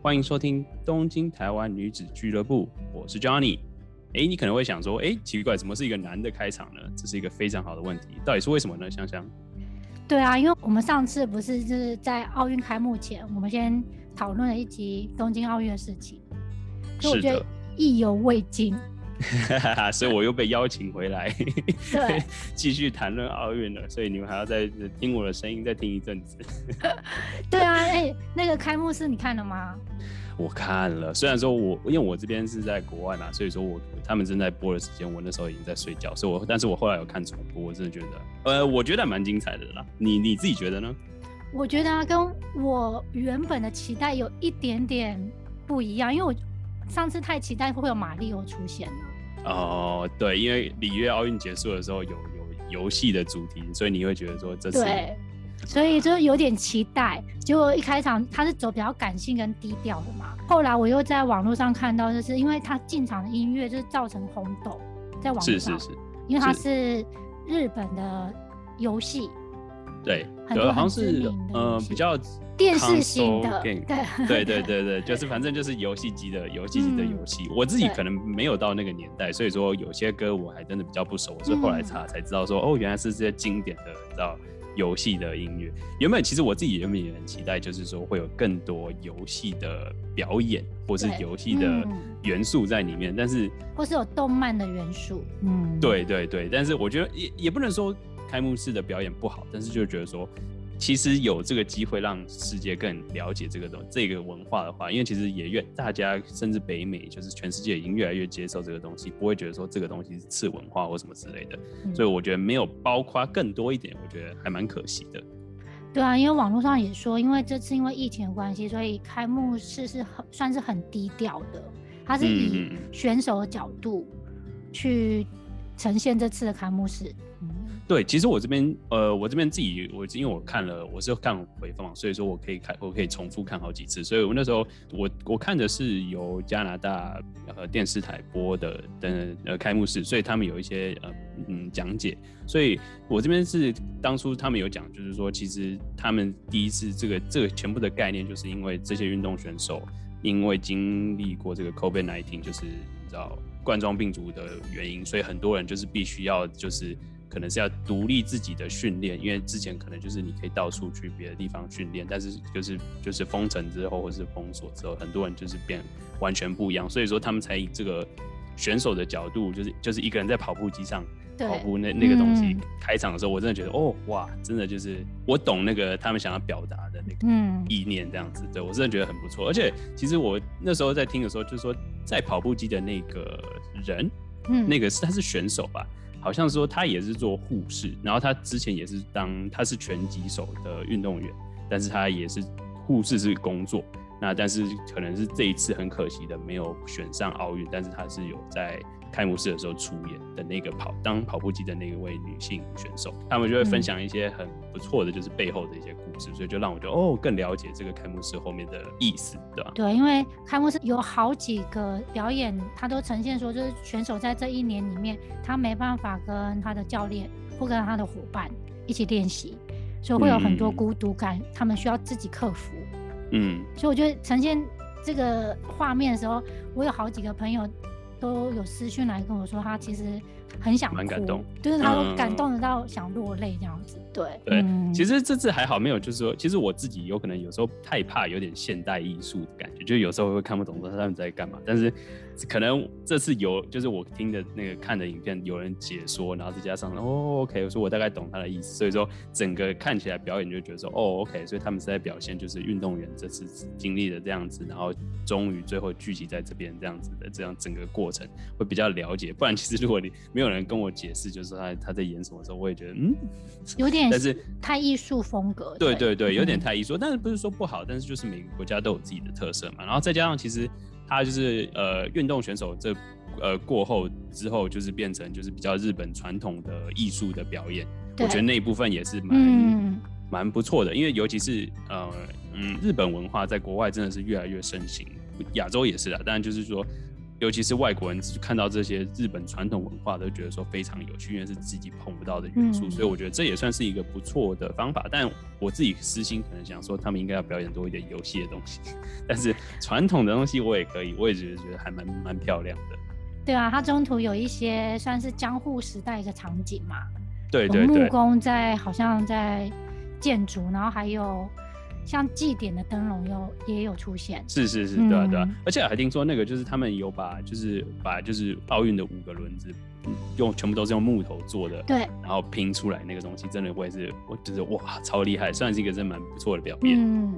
欢迎收听东京台湾女子俱乐部，我是 Johnny。哎，你可能会想说，哎，奇怪，怎么是一个男的开场呢？这是一个非常好的问题，到底是为什么呢？香香？对啊，因为我们上次不是就是在奥运开幕前，我们先讨论了一集东京奥运的事情，所以我觉得意犹未尽。所以我又被邀请回来，对，继续谈论奥运了。所以你们还要再听我的声音，再听一阵子。对啊，哎，那个开幕式你看了吗？我看了，虽然说我因为我这边是在国外嘛，所以说我他们正在播的时间，我那时候已经在睡觉，所以我但是我后来有看重播，我真的觉得，呃，我觉得蛮精彩的啦。你你自己觉得呢？我觉得啊跟我原本的期待有一点点不一样，因为我上次太期待会有马里奥出现了。哦，对，因为里约奥运结束的时候有有游戏的主题，所以你会觉得说这次，对，所以就有点期待。结果一开场他是走比较感性跟低调的嘛，后来我又在网络上看到，就是因为他进场的音乐就是造成轰动，在网络上，是是是，因为他是日本的游戏。对，好像是呃比较电视型的，对对 对对对，就是反正就是游戏机的游戏机的游戏。我自己可能没有到那个年代，所以说有些歌我还真的比较不熟，我是后来查才知道说，哦，原来是这些经典的，知道游戏的音乐。原本其实我自己原本也很期待，就是说会有更多游戏的表演，或是游戏的元素在里面，但是或是有动漫的元素，嗯，对对对，但是我觉得也也不能说。开幕式的表演不好，但是就觉得说，其实有这个机会让世界更了解这个东这个文化的话，因为其实也越大家甚至北美就是全世界已经越来越接受这个东西，不会觉得说这个东西是次文化或什么之类的，所以我觉得没有包括更多一点，我觉得还蛮可惜的。对啊，因为网络上也说，因为这次因为疫情的关系，所以开幕式是很算是很低调的，它是以选手的角度去呈现这次的开幕式。对，其实我这边，呃，我这边自己，我因为我看了，我是看回放，所以说我可以看，我可以重复看好几次。所以我那时候，我我看的是由加拿大呃电视台播的的呃开幕式，所以他们有一些呃嗯讲解。所以我这边是当初他们有讲，就是说其实他们第一次这个这个全部的概念，就是因为这些运动选手因为经历过这个 COVID-19，就是你知道冠状病毒的原因，所以很多人就是必须要就是。可能是要独立自己的训练，因为之前可能就是你可以到处去别的地方训练，但是就是就是封城之后或是封锁之后，很多人就是变完全不一样，所以说他们才以这个选手的角度，就是就是一个人在跑步机上跑步那那个东西开场的时候，我真的觉得哦哇，真的就是我懂那个他们想要表达的那个意念这样子，对我真的觉得很不错。而且其实我那时候在听的时候，就是说在跑步机的那个人，嗯，那个是他是选手吧。好像说他也是做护士，然后他之前也是当他是拳击手的运动员，但是他也是护士是工作，那但是可能是这一次很可惜的没有选上奥运，但是他是有在。开幕式的时候出演的那个跑当跑步机的那一位女性选手，他们就会分享一些很不错的，就是背后的一些故事，所以就让我觉得哦，更了解这个开幕式后面的意思，对吧？对，因为开幕式有好几个表演，他都呈现说，就是选手在这一年里面，他没办法跟他的教练或跟他的伙伴一起练习，所以会有很多孤独感，他们需要自己克服。嗯，所以我觉得呈现这个画面的时候，我有好几个朋友。都有私讯来跟我说，他其实很想蛮感动，就是他都感动得到想落泪这样子。对。对，其实这次还好没有，就是说，其实我自己有可能有时候太怕有点现代艺术的感觉，就有时候会看不懂说他们在干嘛，但是。可能这次有，就是我听的那个看的影片，有人解说，然后再加上哦，OK，我说我大概懂他的意思，所以说整个看起来表演就觉得说哦，OK，所以他们是在表现就是运动员这次经历的这样子，然后终于最后聚集在这边这样子的这样整个过程会比较了解，不然其实如果你没有人跟我解释，就是他他在演什么时候，我也觉得嗯，有点，但是太艺术风格，对对对，有点太艺术，但是不是说不好，但是就是每个国家都有自己的特色嘛，然后再加上其实。他就是呃运动选手这呃过后之后就是变成就是比较日本传统的艺术的表演，我觉得那一部分也是蛮蛮不错的，因为尤其是呃嗯日本文化在国外真的是越来越盛行，亚洲也是啊，当然就是说尤其是外国人看到这些日本传统文化，都觉得说非常有趣，因为是自己碰不到的元素，嗯所以我觉得这也算是一个不错的方法。但我自己私心可能想说，他们应该要表演多一点游戏的东西，但是传统的东西我也可以，我也觉得觉得还蛮蛮漂亮的。对啊，它中途有一些算是江户时代的场景嘛，对对对木，工在好像在建筑，然后还有像祭典的灯笼有也有出现。是是是，对啊对啊嗯，而且还听说那个就是他们有把就是把就是奥运的五个轮子嗯用全部都是用木头做的，对，然后拼出来那个东西，真的会是我就是哇超厉害，算是一个真蛮不错的表演。嗯，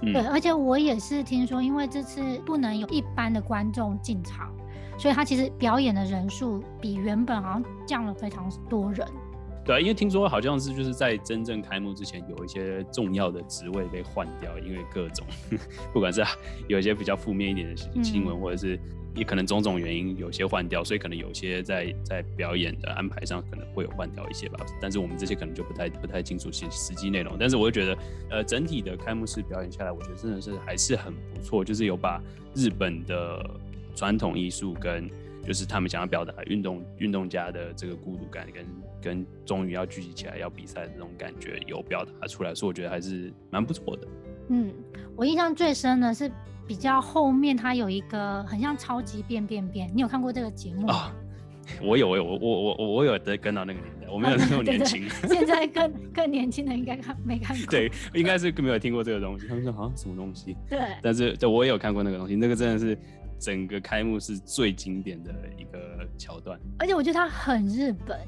嗯对，而且我也是听说，因为这次不能有一般的观众进场，所以他其实表演的人数比原本好像降了非常多人。对啊，因为听说好像是就是在真正开幕之前，有一些重要的职位被换掉，因为各种 不管是有一些比较负面一点的新新闻，嗯或者是也可能种种原因，有些换掉，所以可能有些在在表演的安排上可能会有换掉一些吧。但是我们这些可能就不太不太清楚实实际内容。但是我就觉得，呃，整体的开幕式表演下来，我觉得真的是还是很不错，就是有把日本的传统艺术跟就是他们想要表达运动运动家的这个孤独感跟跟终于要聚集起来要比赛的这种感觉有表达出来，所以我觉得还是蛮不错的。嗯，我印象最深的是比较后面，它有一个很像超级变变变，你有看过这个节目吗？啊，我有我有我我我我有在跟到那个年代，我没有那么年轻，现在更更年轻的应该看没看过？对，应该是没有听过这个东西。他们说好像什么东西？对但是对我也有看过那个东西，那个真的是整个开幕是最经典的一个桥段。而且我觉得它很日本，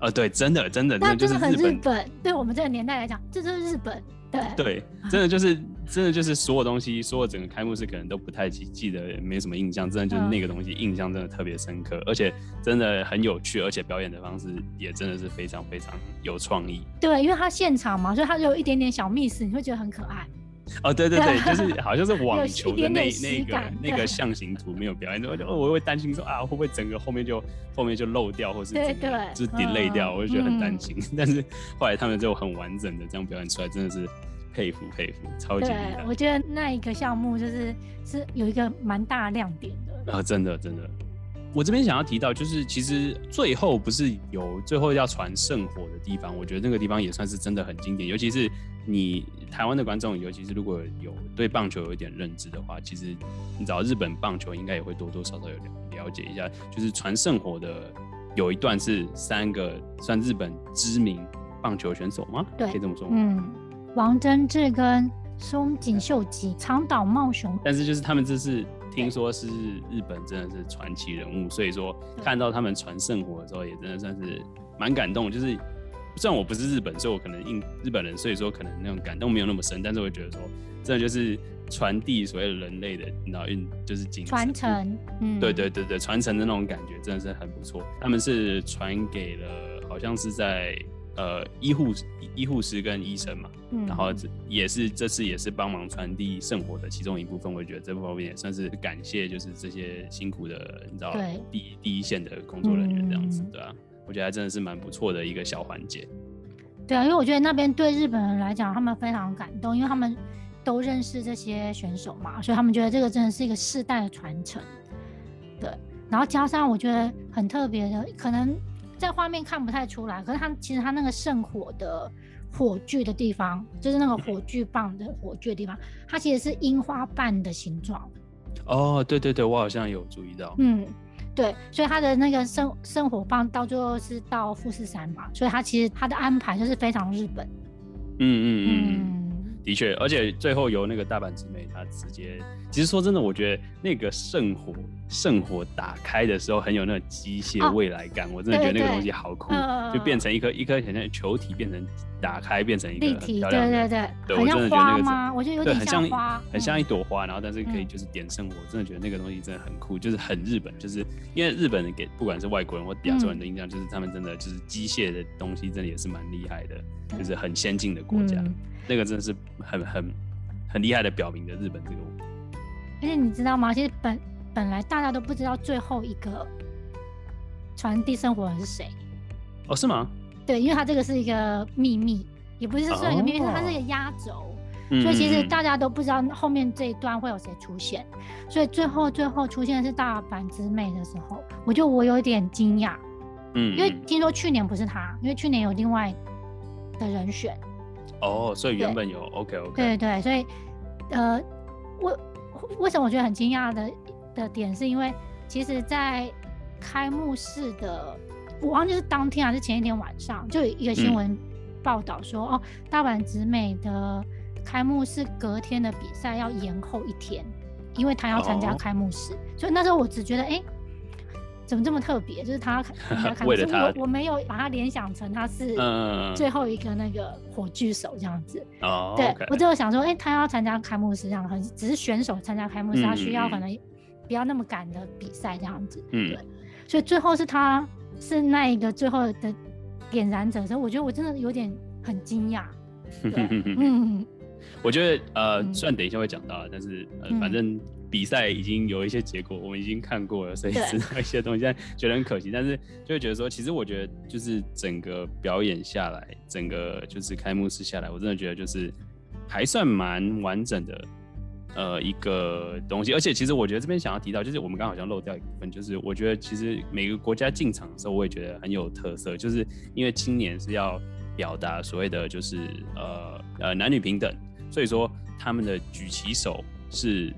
啊，对，真的真的，那就是很日本，对我们这个年代来讲，这就是日本。对对，真的就是真的就是所有东西，所有整个开幕式可能都不太记记得，没什么印象，真的就是嗯那个东西印象真的特别深刻，而且真的很有趣，而且表演的方式也真的是非常非常有创意。对，因为他现场嘛，所以它有一点点小 miss，你会觉得很可爱。哦，对对对，就是 好像是网球的那那个那个象形图没有表演，我就我会担心说啊，会不会整个后面就后面就漏掉，或是对对就是 delay 掉，嗯我就觉得很担嗯心。但是后来他们就很完整的这样表演出来，真的是佩服佩服，超级厉对，害我觉得那一个项目就是是有一个蛮大的亮点的。啊！真的真的。我这边想要提到，就是其实最后不是有最后要传圣火的地方，我觉得那个地方也算是真的很经典，尤其是你台湾的观众，尤其是如果有对棒球有一点认知的话，其实你找日本棒球应该也会多多少少有了了解一下，就是传圣火的有一段是三个算日本知名棒球选手吗？对可以这么说吗？嗯，王贞治跟松井秀吉、长岛茂雄，但是就是他们这是听说是日本真的是传奇人物，所以说看到他们传圣火的时候，也真的算是蛮感动。就是虽然我不是日本，所以我可能印日本人，所以说可能那种感动没有那么深，但是我觉得说，真的就是传递所谓的人类的，你运就是精神传承，嗯，对对对对，传承的那种感觉真的是很不错。他们是传给了，好像是在呃医护医护师跟医生嘛，嗯，然后这也是这次也是帮忙传递圣火的其中一部分。我觉得这方面也算是感谢，就是这些辛苦的，你知道第一第一线的工作人员这样子，嗯对啊，我觉得还真的是蛮不错的一个小环节。对啊，因为我觉得那边对日本人来讲，他们非常感动，因为他们都认识这些选手嘛，所以他们觉得这个真的是一个世代的传承。对，然后加上我觉得很特别的，可能在画面看不太出来，可是他其实他那个圣火的火炬的地方，就是那个火炬棒的火炬的地方，它其实是樱花瓣的形状。哦，对对对，我好像有注意到。嗯，对，所以他的那个圣圣火棒到最后是到富士山嘛，所以他其实他的安排就是非常日本。嗯嗯嗯嗯。嗯，的确，而且最后由那个大阪直美，他直接，其实说真的，我觉得那个圣火圣火打开的时候，很有那种机械哦未来感，我真的觉得那个东西好酷，嗯就变成一颗一颗很像球体，变成打开变成一个立体，对对对，我真的觉得那个吗？我觉得有，点很像花，很像嗯一朵花，然后但是可以嗯。就是点圣火，我真的觉得那个东西真的很酷，就是很日本，就是因为日本人给不管是外国人或亚洲人的印象，就是他们真的就是机械的东西真的也是蛮厉害的，就是很先进的国家，嗯。那个真的是很很很厉害的表明了日本这个。而且你知道吗？其实本本来大家都不知道最后一个传递生活人是谁，哦，是吗？对，因为它这个是一个秘密，也不是算一个秘密，哦。它是一个压轴。所以其实嗯大家都不知道后面这一段会有谁出现，所以最后最后出现的是大阪直美的时候，我就我有点惊讶，嗯，因为嗯。听说去年不是他，因为去年有另外的人选，哦，所以原本有 OK OK，对对，所以呃，我为什么我觉得很惊讶的的点，是因为其实，在开幕式的，我忘记是当天还是前一天晚上，就有一个新嗯闻报道说，哦，大阪直美的开幕式隔天的比赛要延后一天，因为他要参加哦开幕式，所以那时候我只觉得，哎。怎么这么特别？就是他要 参加开幕式，我我没有把他联想成他是嗯，最后一个那个火炬手这样子。哦，对我只有想说，哎、他要参加开幕式这样，很只是选手参加开幕式，他需要可能不要那么赶的比赛这样子。嗯对，所以最后是他是那一个最后的点燃者所以，我觉得我真的有点很惊讶。嗯，我觉得呃，嗯虽然等一下会讲到，但是呃，嗯反正比赛已经有一些结果，我们已经看过了，所以知道一些东西，但觉得很可惜。但是就会觉得说，其实我觉得就是整个表演下来，整个就是开幕式下来，我真的觉得就是还算蛮完整的。呃，一个东西，而且其实我觉得这边想要提到，就是我们刚刚好像漏掉一部分，就是我觉得其实每个国家进场的时候，我也觉得很有特色，就是因为今年是要表达所谓的就是呃呃男女平等，所以说他们的举旗手是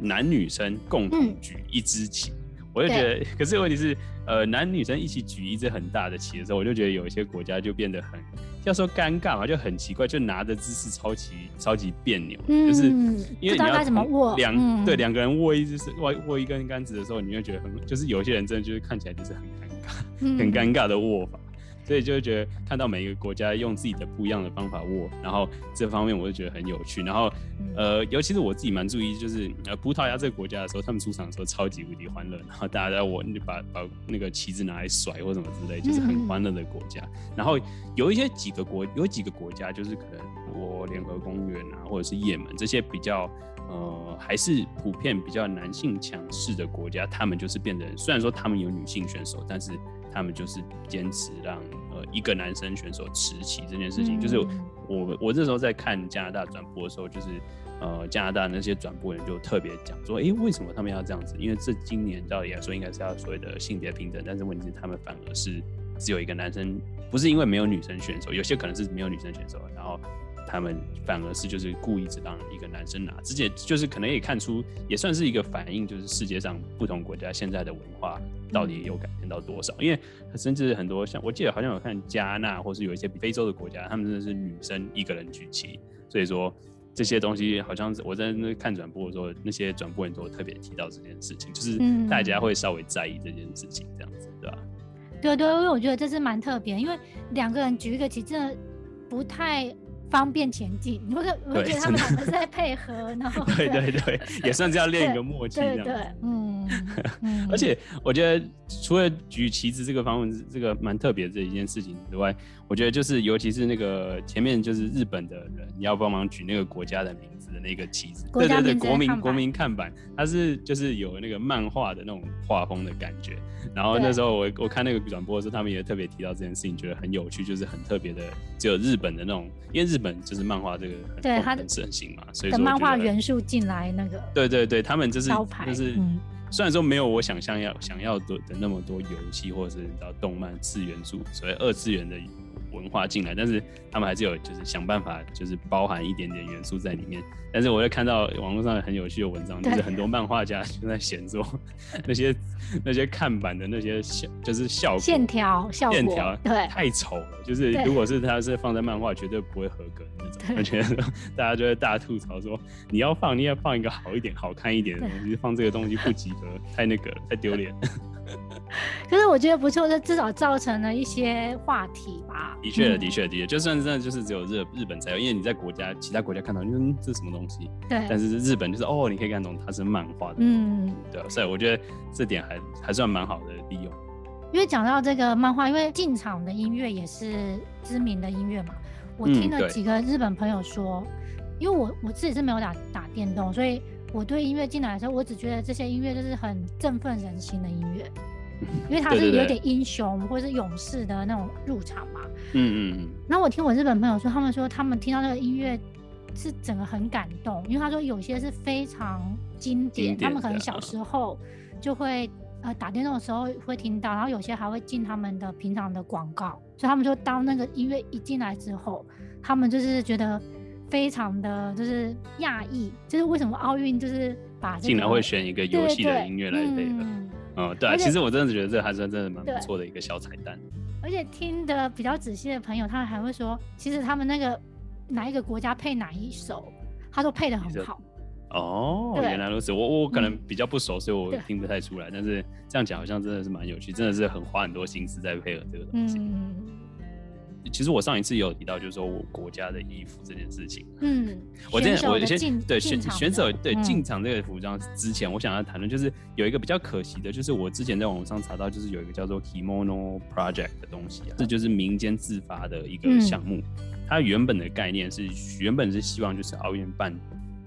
男女生共同嗯举一支旗。我就觉得，可是问题是，呃，男女生一起举一支很大的旗的时候，我就觉得有一些国家就变得很，要说尴尬嘛，就很奇怪，就拿的姿势超级超级别扭，就是嗯因为你要怎么握两、嗯。对两个人握一支握握一根杆子的时候，你会觉得很，就是有些人真的就是看起来就是很尴尬。嗯。很尴尬的握法，所以就会觉得看到每一个国家用自己的不一样的方法握，然后这方面我就觉得很有趣。然后嗯呃，尤其是我自己蛮注意，就是呃葡萄牙这个国家的时候，他们出场的时候超级无敌欢乐，然后大家在握，就把把那个旗子拿来甩或什么之类，就是很欢乐的国家。然后有一些几个国，有几个国家就是可能我联合公园啊，或者是也门这些比较。呃，还是普遍比较男性强势的国家，他们就是变得，虽然说他们有女性选手，但是他们就是坚持让呃一个男生选手持旗这件事情。就是嗯我我那时候在看加拿大转播的时候，就是呃加拿大那些转播人就特别讲说，诶，为什么他们要这样子？因为这今年照理来说应该是要所谓的性别平等，但是问题是他们反而是只有一个男生，不是因为没有女生选手，有些可能是没有女生选手，然后。他们反而是就是故意只让一个男生拿，直接就是可能也看出，也算是一个反映，就是世界上不同国家现在的文化到底有改变到多少。因为甚至很多像我记得好像有看加纳，或是有一些非洲的国家，他们真的是女生一个人举旗，所以说这些东西好像是我在那看转播的时候，那些转播人都特别提到这件事情，就是嗯大家会稍微在意这件事情，这样子，对吧？对对，因为我觉得这是蛮特别，因为两个人举一个旗，真的不太方便前进。你会看 我觉得他们两个是在配合，然后对对对，也算是要练一对个默契。对对，嗯 嗯，而且我觉得，除了举旗子这个方面，这个蛮特别的一件事情之外，我觉得就是，尤其是那个前面就是日本的人你要帮忙举那个国家的名字的那个旗子，对对对，国民国民看板，它是就是有那个漫画的那种画风的感觉。然后那时候我我看那个转播的时候，他们也特别提到这件事情，觉得很有趣，就是很特别的，只有日本的那种，因为日本就是漫画这个很对它的很盛行嘛，所以说漫画元素进来那个对对对，他们就是就是、嗯虽然说没有我想象要想要的的那么多游戏或者是你知道动漫次元素，所谓二次元的文化进来，但是他们还是有就是想办法就是包含一点点元素在里面。但是我又看到网络上很有趣的文章，就是很多漫画家就在写说 那些那些看板的那些效就是效果线条效果线条对太丑了，就是如果是它是放在漫画，绝对不会合格的那种。我觉得大家就会大吐槽说，你要放，你要放一个好一点、好看一点的东西，放这个东西不及格，太那个了，太丢脸。可是我觉得不错，这至少造成了一些话题吧。的确，嗯。的确，的确，就算真的就是只有日日本才有，因为你在国家其他国家看到，就是嗯这是什么东西，对，但是日本就是哦，你可以看懂它是漫画的，嗯，对啊，所以我觉得这点还还算蛮好的利用。因为讲到这个漫画，因为进场的音乐也是知名的音乐嘛，我听了几个日本朋友说，因为我我自己是没有打打电动，所以我对音乐进来的时候，我只觉得这些音乐就是很振奋人心的音乐，因为它是有点英雄或是勇士的那种入场嘛。嗯嗯嗯，那我听我日本朋友说，他们说他们听到那个音乐是整个很感动，因为他说有些是非常经典，他们可能小时候就会呃打电动的时候会听到，然后有些还会进他们的平常的广告，所以他们就当那个音乐一进来之后，他们就是觉得非常的就是讶异，就是为什么奥运就是把这个竟然会选一个游戏的音乐来配合。嗯嗯，对啊，其实我真的觉得这还算真的蛮不错的一个小彩蛋。而且听的比较仔细的朋友，他还会说，其实他们那个哪一个国家配哪一首，他都配的很好。哦，原来如此，我我可能嗯比较不熟，所以我听不太出来。但是这样讲好像真的是蛮有趣，真的是很花很多心思在配合这个东西。嗯其实我上一次也有提到，就是说我国家的衣服这件事情。嗯，我之选前我先对选选手对进场这个服装之前，我想要谈论就是有一个比较可惜的，就是我之前在网上查到，就是有一个叫做 Kimono Project 的东西啊，这就是民间自发的一个嗯项目。它原本的概念是原本是希望就是奥运办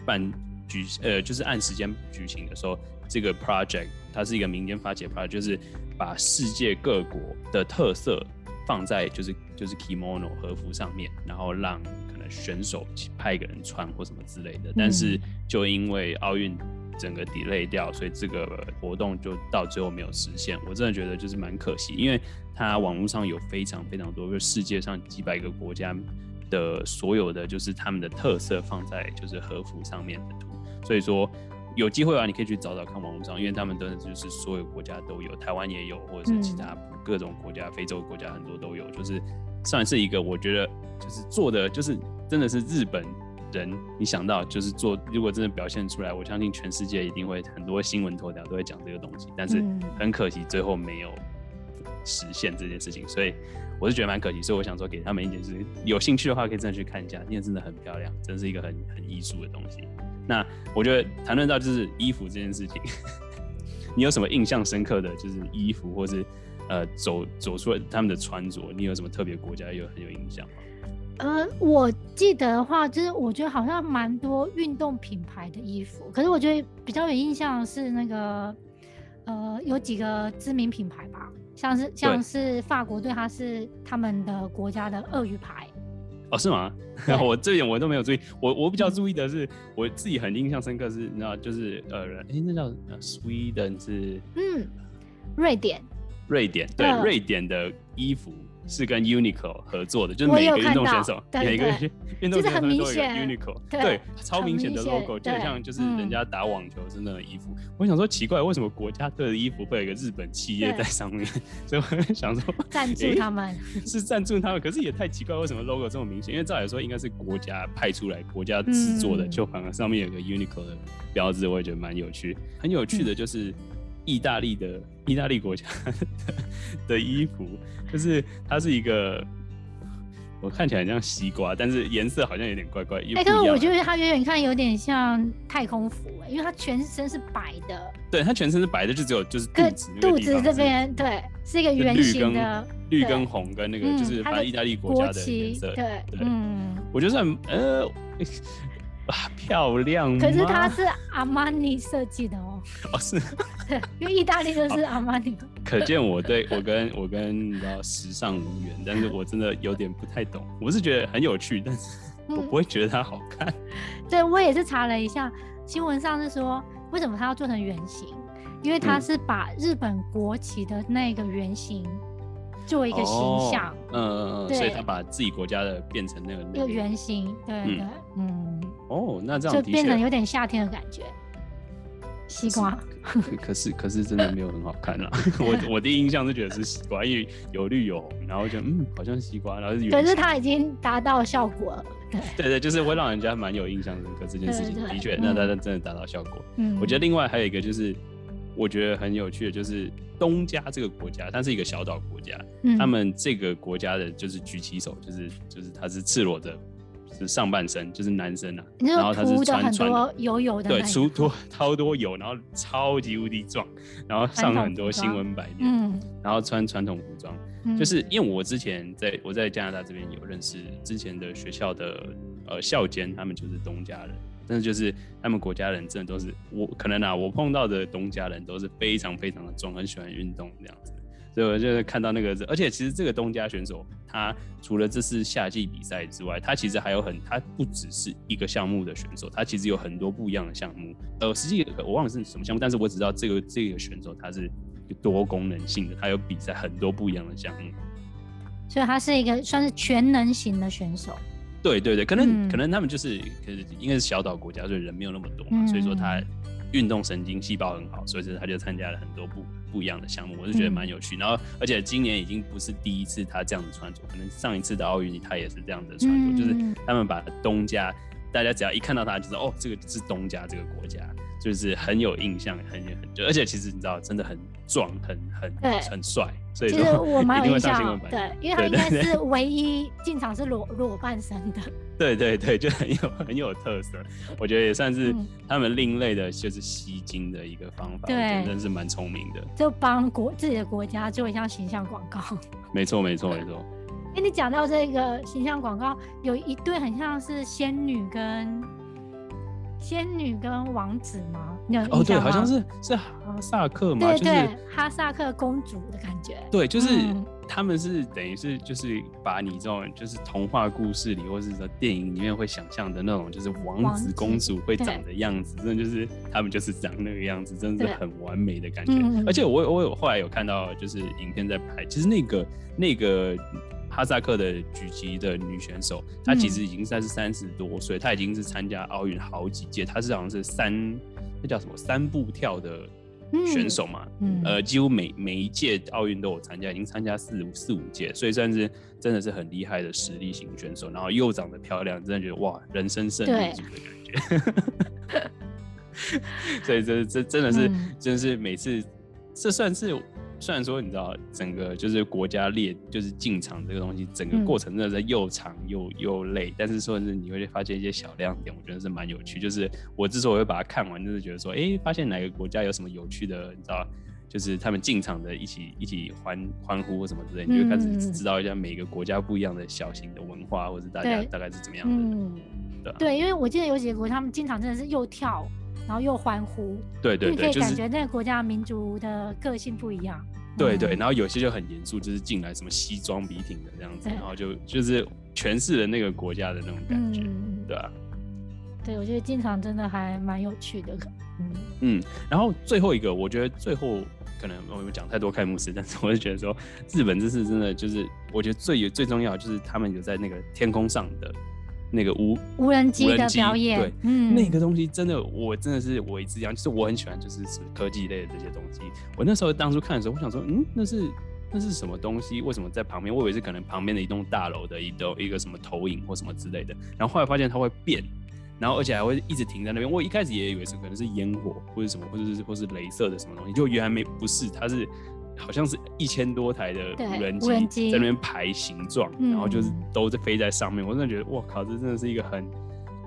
办举呃就是按时间举行的时候，这个 project 它是一个民间发起的 project，就是把世界各国的特色放在就是就是 kimono 和服上面，然后让可能选手派一个人穿或什么之类的。但是就因为奥运整个 delay 掉，所以这个活动就到最后没有实现。我真的觉得就是蛮可惜，因为它网络上有非常非常多，就是世界上几百个国家的所有的就是他们的特色放在就是和服上面的图，所以说有机会啊，你可以去找找看网络上，因为他们真的就是所有国家都有，台湾也有，或者是其他各种国家，非洲国家很多都有。就是算是一个我觉得就是做的就是真的是日本人，你想到就是做，如果真的表现出来，我相信全世界一定会很多新闻头条都会讲这个东西，但是嗯很可惜最后没有实现这件事情，所以我是觉得蛮可惜，所以我想说给他们一点是有兴趣的话可以真的去看一下，因为真的很漂亮，真是一个很很艺术的东西。那我觉得谈论到就是衣服这件事情，你有什么印象深刻的就是衣服，或是呃走走出来他们的穿着，你有什么特别国家有很有印象吗？呃，我记得的话，就是我觉得好像蛮多运动品牌的衣服，可是我觉得比较有印象的是那个呃，有几个知名品牌吧，像是像是法国队，它是他们的国家的鳄鱼牌，哦，是吗？对我这点我都没有注意。我我比较嗯注意的是，我自己很印象深刻是，你知道，就是呃，哎、那叫呃 Sweden 是嗯，瑞典，瑞典，对，嗯瑞典的衣服是跟 Uniqlo 合作的，就是我每个运动选手，对每个运动选手都有一个 Uniqlo，对对，超明显的 logo，就很像就是嗯人家打网球是那种衣服。我想说奇怪，为什么国家队的衣服会有一个日本企业在上面？所以我就想说，赞助他们，是赞助他们，可是也太奇怪，为什么 logo 这么明显？因为照理说应该是国家派出来、国家制作的，嗯就反而上面有个 Uniqlo 的标志，我也觉得蛮有趣。很有趣嗯的就是意大利的意大利国家的的衣服，就是它是一个。我看起来很像西瓜，但是颜色好像有点怪怪。哎、哎、可是我觉得它远远看有点像太空服、哎，因为它全身是白的，对它全身是白的，就只有就是肚子肚子这边对是一个圆形的绿跟红跟那个，嗯就是它的反正意大利国国家的颜，色。对，对嗯。我觉得算呃啊 漂亮，可是它是阿玛尼设计的哦，哦是，因为意大利就是阿玛尼。可见我对我跟我跟你知道时尚无缘，但是我真的有点不太懂。我是觉得很有趣，但是我嗯不会觉得它好看。对我也是查了一下，新闻上是说为什么它要做成圆形，因为它嗯。是把日本国旗的那个圆形做一个形象，哦嗯嗯嗯，所以对他把自己国家的变成那个那个圆形，对，嗯，哦，那这样就。变得有点夏天的感觉。西瓜，可可是可是真的没有很好看啦。我我第一印象是觉得是西瓜，因为有绿有红，然后就嗯好像西瓜，然后是圆可是它已经达到效果了，对，对对，就是会让人家蛮有印象深刻这件事情。的确，嗯那它真的达到效果。嗯，我觉得另外还有一个就是，我觉得很有趣的，就是东加这个国家，它是一个小岛国家，嗯他们这个国家的就是举起手，就是就是它是赤裸上半身就是男生啊，然后他是穿穿多油油的对出多超多油，然后超级无敌壮，然后上很多新闻版面，嗯，然后穿传统服装，嗯就是因为我之前在我在加拿大这边有认识之前的学校的呃校监，他们就是东家人，但是就是他们国家人真的都是我可能啊，我碰到的东家人都是非常非常的壮，很喜欢运动这样子。所以我就是看到那个，而且其实这个东家选手他除了这次夏季比赛之外，他其实还有很，他不只是一个项目的选手，他其实有很多不一样的项目。呃，实际我忘了是什么项目，但是我只知道这个这个选手他是多功能性的，他有比赛很多不一样的项目。所以他是一个算是全能型的选手。对对对，可能可能他们就是，可是应该是小岛国家，所以人没有那么多嘛，所以说他运动神经细胞很好，所以说他就参加了很多不不一样的项目，我是觉得蛮有趣。然后而且今年已经不是第一次他这样子穿着，可能上一次的奥运他也是这样子穿着，就是他们把东家，大家只要一看到他，就知道哦，这个是东家这个国家。就是很有印象，很很就，而且其实你知道，真的很壮，很很很帅，所以其实我蛮有印象，对，因为他应该是唯一进场是裸裸半身的，对对对，就很有很有特色，我觉得也算是他们另类的，就是吸睛的一个方法，对，真是蛮聪明的，就帮国自己的国家做一项形象广告，没错没错没错。哎，你讲到这个形象广告，有一对很像是仙女跟。仙女跟王子吗？哦，对，好像是是哈萨克嘛，对对，哈萨克公主的感觉。对，就是他们是等于是就是把你这种就是童话故事里或者是说电影里面会想象的那种就是王子公主会长的样子，真的就是他们就是长那个样子，真的是很完美的感觉。而且我我有后来有看到就是影片在拍，其实那个那个。哈萨克的举旗的女选手，她其实已经算是三十多岁，她已经是参加奥运好几届，她是好像是三那叫什么三步跳的选手嘛，呃，几乎每每一届奥运都有参加，已经参加四五四五届，所以算是真的是很厉害的实力型选手，然后又长得漂亮，真的觉得哇，人生胜利组的感觉，所以这这真的是真的是每次这算是。虽然说你知道整个就是国家列就是进场这个东西，整个过程真的是又长又又累，但是说是你会发现一些小亮点，我觉得是蛮有趣。就是我之所以会把它看完，就是觉得说，哎，发现哪个国家有什么有趣的，你知道，就是他们进场的一起一起欢欢呼或什么之类，你就开始知道一下每个国家不一样的小型的文化，或者大家大概是怎么样的。对，对，因为我记得有几个国家，他们进场真的是又跳。然后又欢呼，对对对，可以感觉那个国家民族的个性不一样。对对，然后有些就很严肃，就是进来什么西装笔挺的这样子，然后就就是诠释了那个国家的那种感觉，对吧？对，我觉得进场真的还蛮有趣的。嗯嗯，然后最后一个，我觉得最后可能我们讲太多开幕式，但是我就觉得说日本这次真的就是，我觉得最最重要就是他们有在那个天空上的。那个无无人机的表演，对，嗯，那个东西真的，我真的是我一直讲，就是我很喜欢，就是科技类的这些东西。我那时候当初看的时候，我想说，嗯，那是那是什么东西？为什么在旁边？我以为是可能旁边的一栋大楼的一栋一个什么投影或什么之类的。然后后来发现它会变，然后而且还会一直停在那边。我一开始也以为是可能是烟火或者什么，或者是或是镭射的什么东西，就原来没不是，它是。好像是一千多台的无人机在那边排形状，然后就是都在飞在上面。我真的觉得，哇靠，这真的是一个很，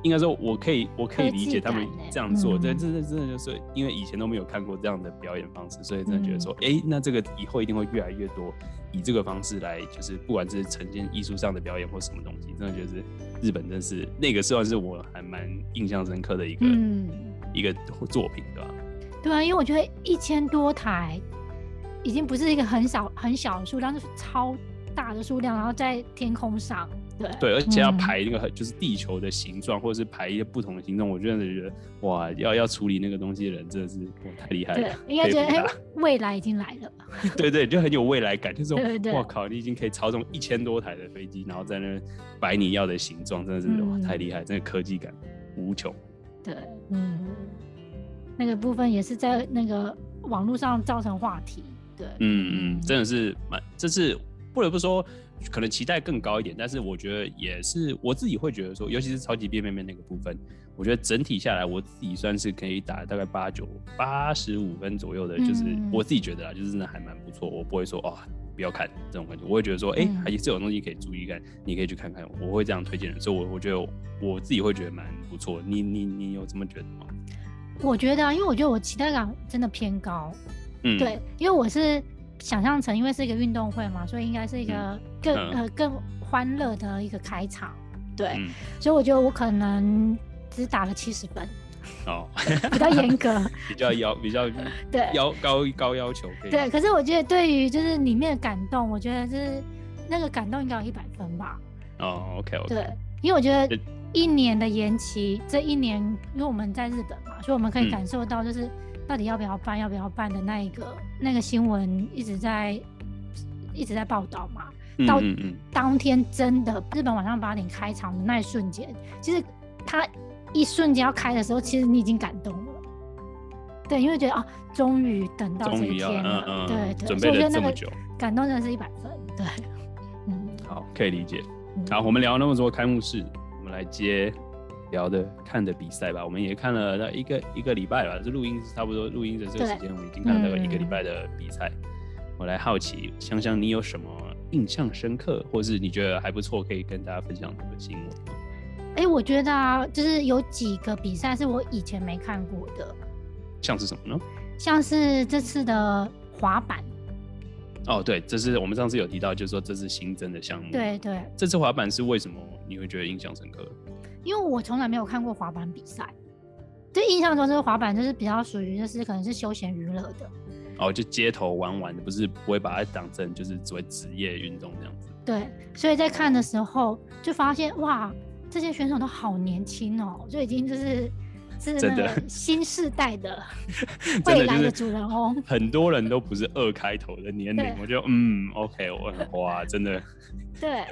应该说，我可以，我可以理解他们这样做。对，真的真的就是因为以前都没有看过这样的表演方式，所以真的觉得说，哎，那这个以后一定会越来越多，以这个方式来，就是不管是呈现艺术上的表演或什么东西，真的觉得是日本真是那个算是我还蛮印象深刻的一个嗯一个作品，对吧？对啊，因为我觉得一千多台。已经不是一个很小很小的数量，是超大的数量，然后在天空上，对对，而且要排那个就是地球的形状，或者是排一些不同的形状，我真的觉得哇，要要处理那个东西的人真的是太厉害了。对，应该觉得哎，未来已经来了。对对，就很有未来感，就是我靠，你已经可以操纵一千多台的飞机，然后在那摆你要的形状，真的是哇太厉害，真的科技感无穷。对，嗯，那个部分也是在那个网络上造成话题。对，嗯嗯，真的是蛮，这是不得不说，可能期待更高一点，但是我觉得也是我自己会觉得说，尤其是超级变变变那个部分，我觉得整体下来，我自己算是可以打大概八九八十五分左右的，就是我自己觉得啊，就是真的还蛮不错，我不会说哦不要看这种感觉，我会觉得说，哎，还是有东西可以注意看，你可以去看看，我会这样推荐人，所以，我我觉得我自己会觉得蛮不错，你你你有这么觉得吗？我觉得，啊因为我觉得我期待感真的偏高。对，因为我是想象成，因为是一个运动会嘛，所以应该是一个更呃更欢乐的一个开场。对，所以我觉得我可能只打了七十分。哦，比较严格，比较要比较 对要高高要求。对，可是我觉得对于就是里面的感动，我觉得是那个感动应该有一百分吧。哦，OK OK。对，因为我觉得一年的延期，这一年因为我们在日本嘛，所以我们可以嗯感受到就是到底要不要办，要不要办的那一个那个新闻一直在一直在报道嘛。到当天真的日本晚上八点开场的那一瞬间，其实他一瞬间要开的时候，其实你已经感动了。对，因为觉得啊，终于等到这一天了，嗯嗯，对对，准备了这么久，感动真的是一百分，对，嗯，好，可以理解。嗯好，我们聊那么多开幕式，我们来接聊的看的比赛吧。我们也看了那一个一个礼拜吧，这录音是差不多录音的这个时间，我们已经看了大概一个礼拜的比赛。我来好奇，香香你有什么印象深刻，或是你觉得还不错，可以跟大家分享的新闻吗？哎、我觉得啊，就是有几个比赛是我以前没看过的，像是什么呢？像是这次的滑板，哦，对，这是我们上次有提到，就是说这是新增的项目。，对对，这次滑板是为什么你会觉得印象深刻？因为我从来没有看过滑板比赛，就印象中这个滑板就是比较属于就是可能是休闲娱乐的，哦，就街头玩玩的，不是不会把它当成就是作为职业运动这样子。对，所以在看的时候就发现哇，这些选手都好年轻哦，就已经就是是真的。新世代 的未来的主人翁。很多人都不是二开头的年龄对，我就嗯，OK，我哇，真的。对，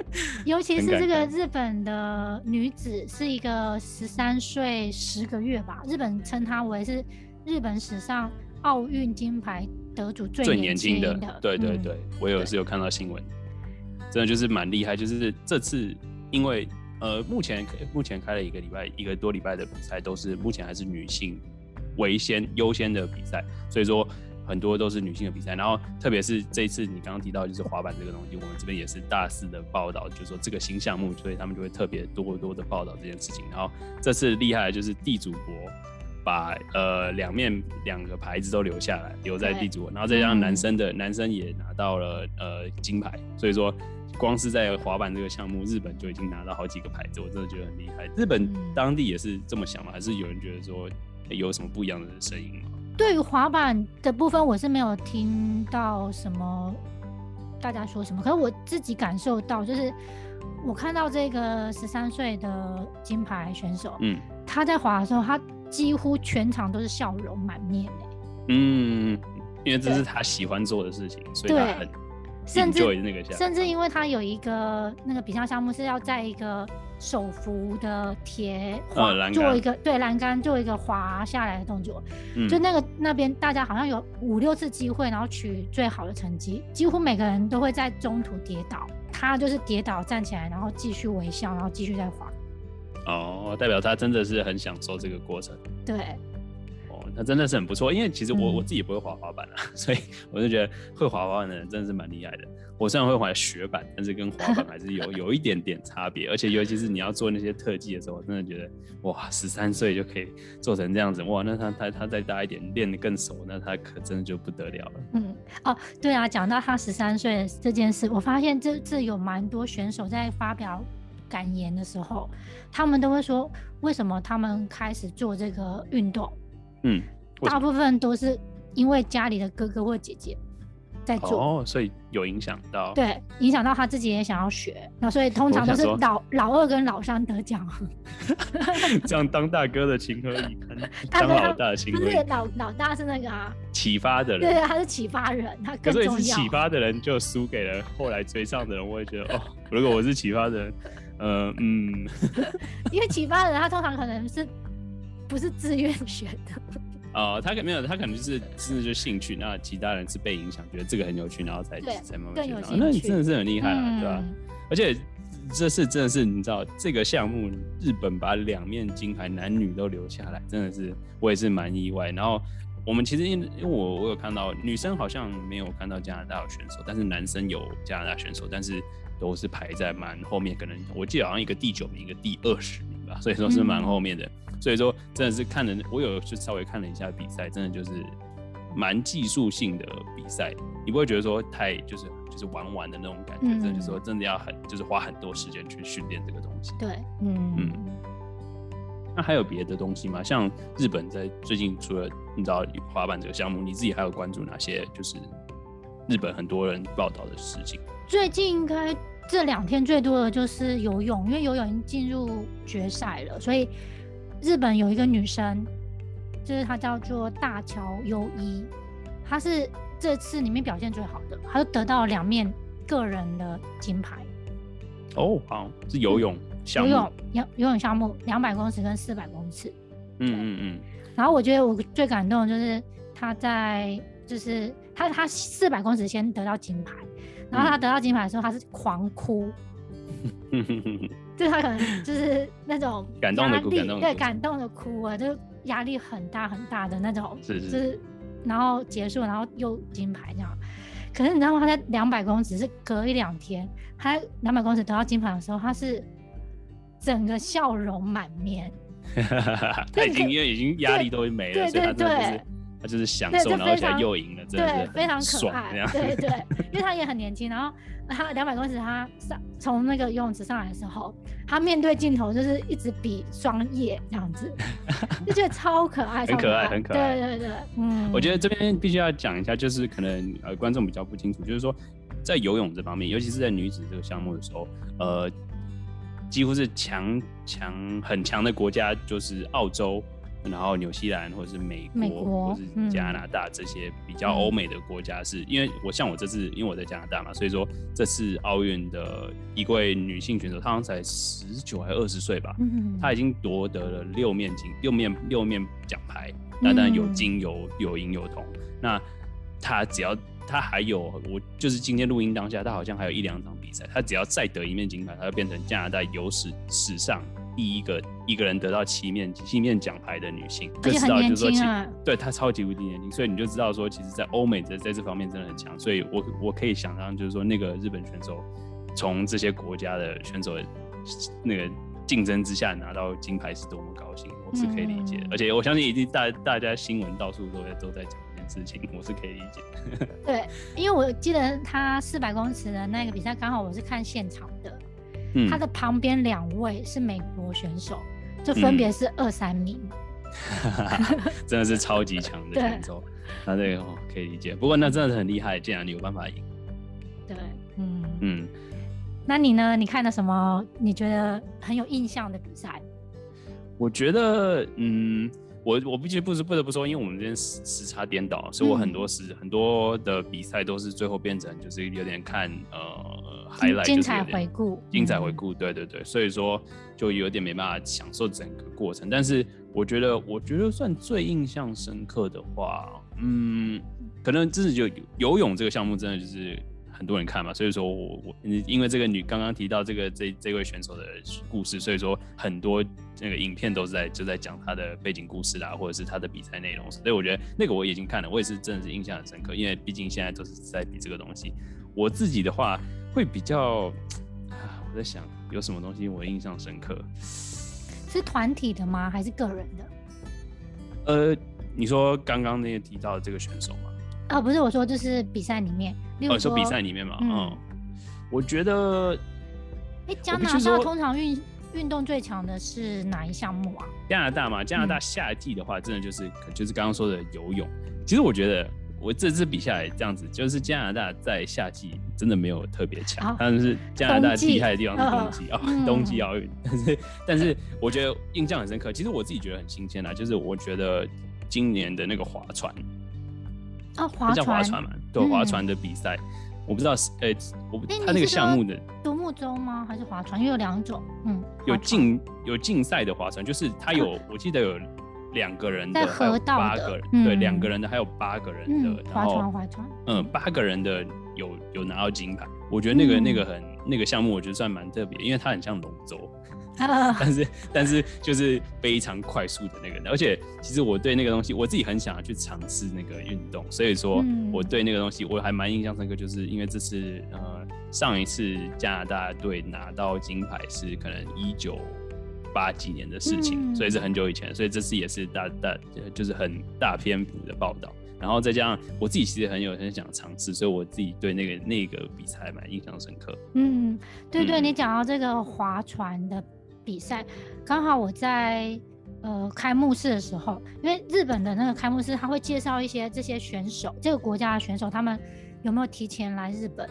尤其是这个日本的女子是一个十三岁十个月吧，日本称她为是日本史上奥运金牌得主最最年年轻的，对对嗯。对，我有是有看到新闻，真的就是蛮厉害，就是这次因为呃目前目前开了一个礼拜一个多礼拜的比赛，都是目前还是女性为先优先的比赛，所以说很多都是女性的比赛，然后特别是这一次你刚刚提到就是滑板这个东西，我们这边也是大肆的报道，就是说这个新项目，所以他们就会特别多多的报道这件事情。然后这次厉害的就是地主国把呃两面两个牌子都留下来，留在地主国，然后再让男嗯生的、男生也拿到了呃金牌，所以说。光是在滑板这个项目，日本就已经拿到好几个牌子，我真的觉得很厉害。日本嗯当地也是这么想吗？还是有人觉得说有什么不一样的声音吗？对于滑板的部分，我是没有听到什么大家说什么，可是我自己感受到，就是我看到这个十三岁的金牌选手，嗯他在滑的时候，他几乎全场都是笑容满面欸嗯，因为这是他喜欢做的事情，所以他很甚至那个甚至因为他有一个那个比赛项目是要在一个手扶的铁栏做一个对栏杆做一个滑下来的动作，嗯。就那个那边大家好像有五六次机会，然后取最好的成绩，几乎每个人都会在中途跌倒，他就是跌倒站起来，然后继续微笑，然后继续再滑。哦，代表他真的是很享受这个过程。对，哦，那真的是很不错。因为其实我、嗯我自己不会滑滑板啊，所以我就觉得会滑滑板的人真的是蛮厉害的。我虽然会滑雪板，但是跟滑板还是有 有一点点差别。而且尤其是你要做那些特技的时候，我真的觉得哇，十三岁就可以做成这样子，哇，那他他他再大一点，练得更熟，那他可真的就不得了了。嗯，哦，对啊，讲到他十三岁这件事，我发现这这有蛮多选手在发表感言的时候，他们都会说，为什么他们开始做这个运动，嗯，大部分都是因为家里的哥哥或姐姐在做。哦，所以有影响到。对，影响到他自己也想要学，那所以通常都是我想说老老二跟老三得奖，这样当大哥的情何以堪？大 哥他当老大的情不是何以堪？老老大是那个啊，启发的人，对，他是启发人，他可是更重要。是启发的人就输给了后来追上的人，我也觉得哦，如果我是启发的人，呃嗯，因为启发人他通常可能是不是自愿学的，哦，他可没有，他可能就是真的就兴趣，那其他人是被影响，觉得这个很有趣，然后才才慢慢更学那你真的是很厉害啊，对吧、嗯而且这次真的是你知道这个项目，日本把两面金牌男女都留下来，真的是我也是蛮意外。然后我们其实因因为我我有看到女生好像没有看到加拿大的选手，但是男生有加拿大选手，但是都是排在蛮后面，可能我记得好像一个第九名，一个第二十名吧，所以说是蛮后面的。所以说真的是看了，我有去稍微看了一下比赛，真的就是蛮技术性的比赛，你不会觉得说太就是就是玩玩的那种感觉，嗯真的就是说真的要很就是花很多时间去训练这个东西。对，嗯嗯那还有别的东西吗？像日本在最近除了你知道滑板这个项目，你自己还有关注哪些就是日本很多人报道的事情。最近应该这两天最多的就是游泳，因为游泳已经进入决赛了，所以日本有一个女生，就是她叫做大桥优一，她是这次里面表现最好的，她就得到两面个人的金牌。哦，好，是游泳项目，游泳游游泳项目两百公尺跟四百公尺。嗯嗯嗯。然后我觉得我最感动的就是她在，就是她她四百公尺先得到金牌，然后他得到金牌的时候，他是狂哭，就他可能就是那种 感动的哭，感动对感动的哭啊，就压力很大很大的那种，是是，就是然后结束，然后又金牌这样。可是你知道吗？他在两百公尺是隔一两天，他两百公尺得到金牌的时候，他是整个笑容满面。他已经因为已经压力都没了，所以他就是他就是享受，然后现在又赢了，真的非常可爱。对对，因为他也很年轻，然后他两百公尺他上从那个游泳池上来的时候，他面对镜头就是一直比双叶这样子，就觉得超可爱，很可爱，很可爱。对对对，嗯，我觉得这边必须要讲一下，就是可能呃观众比较不清楚，就是说在游泳这方面，尤其是在女子这个项目的时候，呃。几乎是强强很强的国家，就是澳洲，然后纽西兰或者是美国，或是加拿大这些比较欧美的国家，是因为我像我这次，因为我在加拿大嘛，所以说这次奥运的一位女性选手，她好像才十九还二十岁吧，她已经夺得了六面金六面六面奖牌，那当然有金有有银有铜，那她只要。她还有，我就是今天录音当下，她好像还有一两场比赛，她只要再得一面金牌，她就变成加拿大有史史上第一个一个人得到七面七面奖牌的女性。就知道就是说，对她超级无敌年轻，所以你就知道说，其实，在欧美在在这方面真的很强。所以我我可以想象，就是说那个日本选手从这些国家的选手那个竞争之下拿到金牌是多么高兴，我是可以理解。而且我相信，一定大大家新闻到处都在都在讲。事情我是可以理解。对，因为我记得他四百公尺的那个比赛，刚好我是看现场的。嗯。他的旁边两位是美国选手，就分别是二三名。真的是超级强的 选手。那这个可以理解，不过那真的是很厉害，竟然你有办法赢。对，嗯嗯。那你呢？你看了什么？你觉得很有印象的比赛？我觉得，嗯。我我必须不是不得不说，因为我们这边时时差颠倒，所以我很多时很多的比赛都是最后变成就是有点看呃，highlight 精彩回顾，精彩回顾，对对对，所以说就有点没办法享受整个过程。但是我觉得，我觉得算最印象深刻的话，嗯，可能真的就游泳这个项目，真的就是。很多人看嘛，所以说我我因为这个女刚刚提到这个这这位选手的故事，所以说很多那个影片都是在就在讲她的背景故事啦，或者是她的比赛内容。所以我觉得那个我已经看了，我也是真的是印象很深刻，因为毕竟现在都是在比这个东西。我自己的话会比较啊，我在想有什么东西我印象深刻，是团体的吗？还是个人的？呃，你说刚刚那个提到的这个选手吗？哦，不是，我说就是比赛里面。哦，说比赛里面嘛，嗯，我觉得，哎，加拿大通常运运动最强的是哪一项目啊？加拿大嘛，加拿大夏季的话，真的就是就是刚刚说的游泳。其实我觉得我这次比下来这样子，就是加拿大在夏季真的没有特别强，但是加拿大厉害的地方是冬季啊，冬季奥运。但是但是我觉得印象很深刻。其实我自己觉得很新鲜啊，就是我觉得今年的那个划船。哦，划船。嘛，对，划船的比赛，我不知道是，呃，我他那个项目的独木舟吗？还是划船？因为有两种，嗯，有竞有竞赛的划船，就是他有，我记得有两个人的，河道八个人，对，两个人的，还有八个人的，划船划船，嗯，八个人的有有拿到金牌，我觉得那个那个很那个项目，我觉得算蛮特别，因为它很像龙舟。但是但是就是非常快速的那个，而且其实我对那个东西，我自己很想要去尝试那个运动，所以说我对那个东西我还蛮印象深刻，就是因为这次呃上一次加拿大队拿到金牌是可能一九八几年的事情，所以是很久以前，所以这次也是大大就是很大篇幅的报道，然后再加上我自己其实很有很想尝试，所以我自己对那个那个比赛蛮印象深刻。嗯，对对，你讲到这个划船的。比赛刚好我在呃开幕式的时候，因为日本的那个开幕式他会介绍一些这些选手，这个国家的选手他们有没有提前来日本。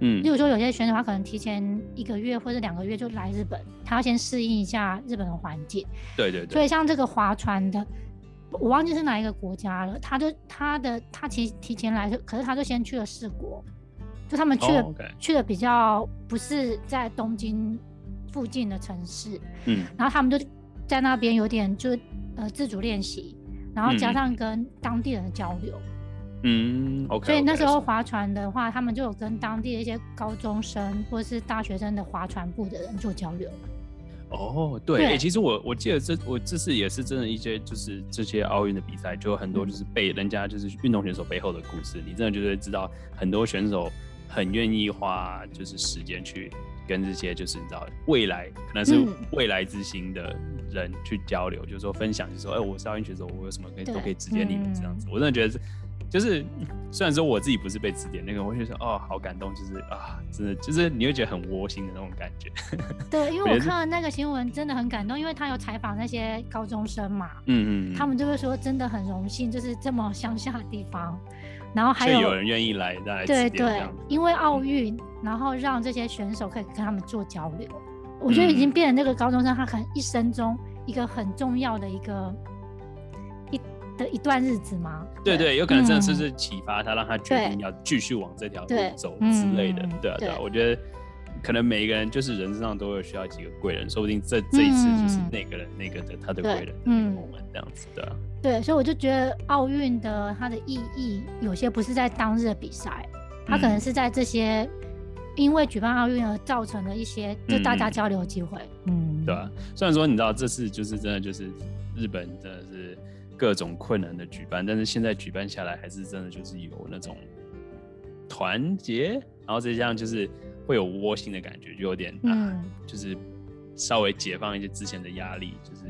嗯例如说，有些选手他可能提前一个月或者两个月就来日本，他要先适应一下日本的环境。对对对，所以像这个划船的，我忘记是哪一个国家了，他就他的他提提前来，可是他就先去了四国，就他们去了、哦，OK 去的比较不是在东京附近的城市，嗯然后他们就在那边有点就呃自主练习，然后加嗯上跟当地人的交流。嗯，OK，所以那时候划船的话，他们就有跟当地的一些高中生或是大学生的划船部的人做交流。哦，对，其实我我记得这我这次也是真的一些就是这些奥运的比赛，就有很多嗯就是被人家就是运动选手背后的故事，你真的就会知道很多选手很愿意花就是时间去跟这些就是你知道未来可能是嗯未来之星的人去交流，就是说分享，就是说哎、我是奥运选手，我有什么可以都可以指点你们这样嗯子，我真的觉得是。就是虽然说我自己不是被指点那个，我就觉得哦好感动，就是啊真的就是你会觉得很窝心的那种感觉。对，因为我看了那个新闻，真的很感动，因为他有采访那些高中生嘛，嗯嗯，嗯他们就会说真的很荣幸，就是这么乡下的地方，然后还所以有有人愿意来再来对对，因为奥运，然后让这些选手可以跟他们做交流，我觉得已经嗯。变成那个高中生他可能一生中一个很重要的一个一的一段日子嘛。对对，有可能真的是嗯。是启发他，让他决定要继续往这条路走之类的嗯，对啊对啊，我觉得可能每一个人就是人身上都会需要几个贵人，说不定这这一次就是嗯。那个人那个的他的对贵人，嗯。我们这样子的，对，所以我就觉得奥运的它的意义，有些不是在当日的比赛，它可能嗯是在这些因为举办奥运而造成的一些就大家交流的机会。嗯，对吧？虽然说你知道这次就是真的就是日本真的是各种困难的举办，但是现在举办下来还是真的就是有那种团结，然后再加上就是会有窝心的感觉，就有点啊，嗯就是稍微解放一些之前的压力，就是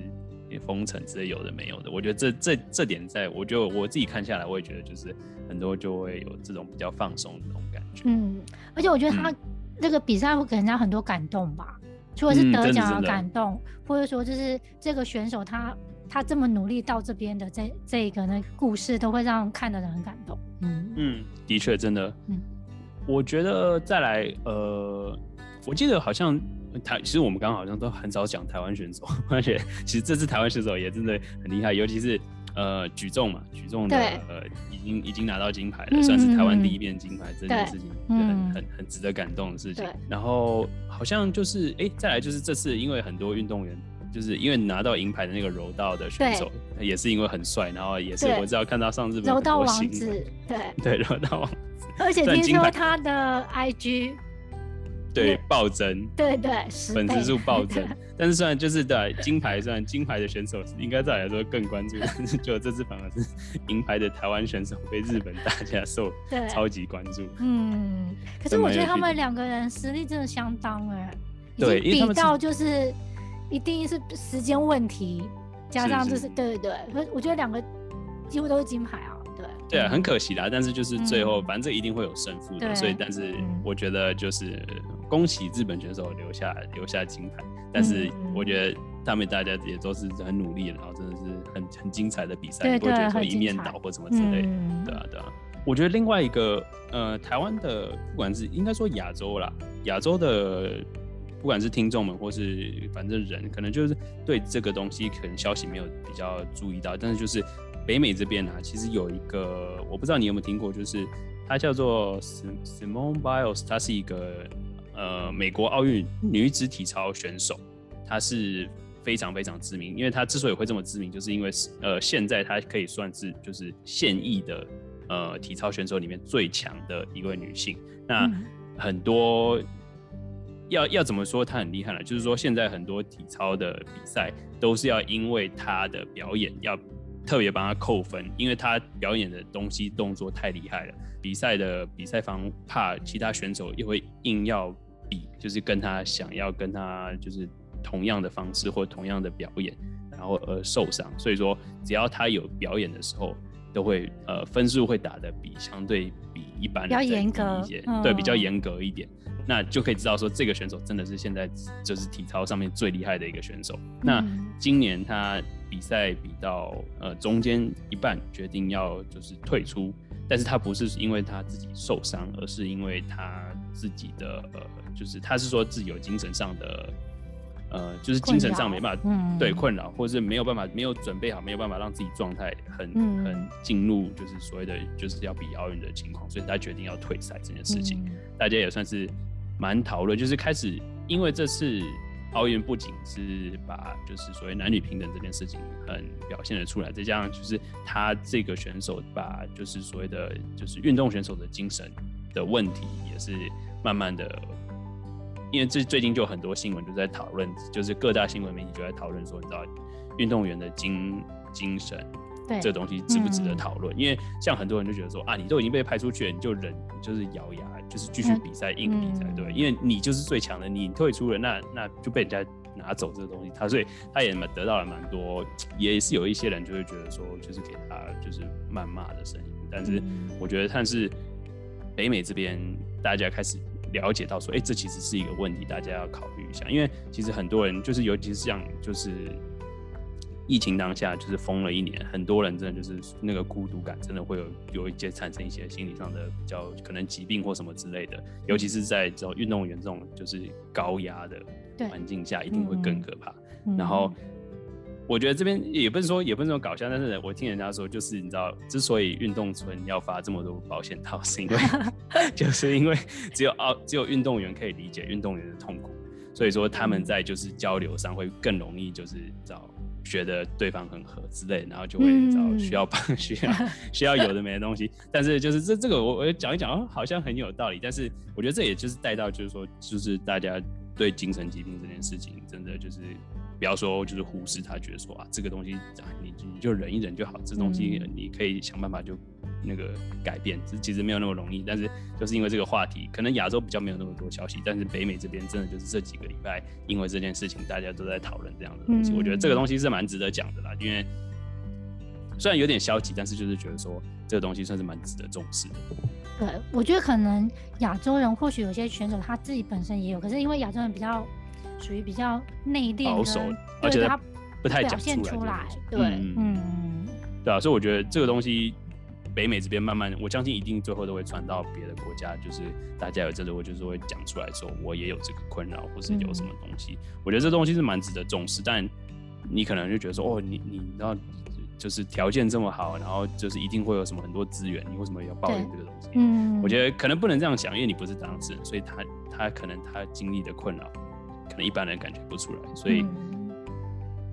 也封城之类有的没有的。我觉得这这这点在，我就我自己看下来，我也觉得就是很多就会有这种比较放松的那种感觉。嗯，而且我觉得他嗯这个比赛会给人家很多感动吧，除了是嗯得奖感动，或者说就是这个选手他他这么努力到这边的这这一个呢故事，都会让看的人很感动。嗯嗯，的确，真的。嗯我觉得再来，呃，我记得好像台，其实我们刚刚好像都很少讲台湾选手，而且其实这次台湾选手也真的很厉害，尤其是呃举重嘛，举重的呃已经已经拿到金牌了，嗯算是台湾嗯第一面金牌，这件事情很很很值得感动的事情。然后好像就是哎，再来就是这次因为很多运动员。就是因为拿到银牌的那个柔道的选手，也是因为很帅，然后也是我知道看到上日本柔道王子，对，对柔道王子而且听说他的 IG 对那暴增，对对粉丝数暴增。但是虽然就是对金牌，虽然金牌的选手应该照理来说更关注，但是 就这次反而是银牌的台湾选手被日本大家受 超级关注。嗯，可是我觉得他们两个人实力真的相当哎、已对比到就是一定是时间问题，加上就是是是。对对对，我我觉得两个几乎都是金牌啊，对对啊，很嗯可惜啦，但是就是最后，嗯。反正这一定会有胜负的，所以但是嗯。我觉得就是恭喜日本选手留下留下金牌，但是嗯我觉得他们大家也都是很努力的，然后真的是很很精彩的比赛，你不会觉得说一面倒或什么之类的。嗯。对啊，对啊。我觉得另外一个呃，台湾的不管是应该说亚洲啦，亚洲的不管是听众们或是反正人，可能就是对这个东西可能消息没有比较注意到，但是就是北美这边啊，其实有一个我不知道你有没有听过，就是它叫做 Sim- Simone Biles，她是一个呃美国奥运女子体操选手，她是非常非常知名，因为她之所以会这么知名，就是因为呃现在她可以算是就是现役的呃体操选手里面最强的一位女性。那嗯很多要要怎么说她很厉害呢？就是说现在很多体操的比赛都是要因为她的表演要特别帮他扣分，因为他表演的东西动作太厉害了，比赛的比赛方怕其他选手也会硬要比，就是跟他想要跟他就是同样的方式或同样的表演，然后而受伤。所以说，只要他有表演的时候，都会呃分数会打的比相对比一般比较严格一些，对，比较嗯严格一点。那就可以知道说，这个选手真的是现在就是体操上面最厉害的一个选手。那嗯今年他比赛比到呃中间一半，决定要就是退出，但是他不是因为他自己受伤，而是因为他自己的呃，就是他是说自己有精神上的。呃，就是精神上没办法对困扰，或者是没有办法没有准备好，没有办法让自己状态很很进入，就是所谓的就是要比奥运的情况，所以他决定要退赛这件事情，大家也算是蛮讨论，就是开始因为这次奥运不仅是把就是所谓男女平等这件事情很表现的出来，再加上就是他这个选手把就是所谓的就是运动选手的精神的问题也是慢慢的。因为这最近就很多新闻就在讨论，就是各大新闻媒体就在讨论说，你知道运动员的精精神，这东西值不值得讨论？因为像很多人就觉得说啊，你都已经被派出去了，你就忍，就是咬牙，就是继续比赛，硬比赛，对，因为你就是最强的，你退出了，那那就被人家拿走这个东西，他所以他也蛮得到了蛮多，也是有一些人就会觉得说，就是给他就是谩骂的声音，但是我觉得，但是北美这边大家开始。了解到说，哎，这其实是一个问题，大家要考虑一下。因为其实很多人，就是尤其是像就是疫情当下，就是封了一年，很多人真的就是那个孤独感，真的会有有一些产生一些心理上的比较可能疾病或什么之类的。尤其是在这种运动员这种就是高压的环境下，一定会更可怕。然后。我觉得这边也不是说也不是说搞笑，但是我听人家说，就是你知道，之所以运动村要发这么多保险套，是因为 就是因为只有奥只有运动员可以理解运动员的痛苦，所以说他们在就是交流上会更容易就是找觉得对方很合之类，然后就会找需要帮需要 需要有的没的东西。但是就是这这个我我讲一讲，好像很有道理，但是我觉得这也就是带到就是说，就是大家对精神疾病这件事情，真的就是。不要说就是忽视他，觉得说啊，这个东西啊，你你就忍一忍就好，这东西你可以想办法就那个改变，这其实没有那么容易。但是就是因为这个话题，可能亚洲比较没有那么多消息，但是北美这边真的就是这几个礼拜，因为这件事情大家都在讨论这样的东西。我觉得这个东西是蛮值得讲的啦，因为虽然有点消极，但是就是觉得说这个东西算是蛮值得重视的。对，我觉得可能亚洲人或许有些选手他自己本身也有，可是因为亚洲人比较。属于比较内敛、保守，而且他不太表现出来。对，嗯，对啊，所以我觉得这个东西，北美这边慢慢，我相信一定最后都会传到别的国家，就是大家有这个，我就是会讲出来说，我也有这个困扰，或是有什么东西。我觉得这东西是蛮值得重视，但你可能就觉得说，哦，你你知道，就是条件这么好，然后就是一定会有什么很多资源，你为什么要抱怨这个东西？嗯，我觉得可能不能这样想，因为你不是当事人，所以他他可能他经历的困扰。可能一般人感觉不出来，所以，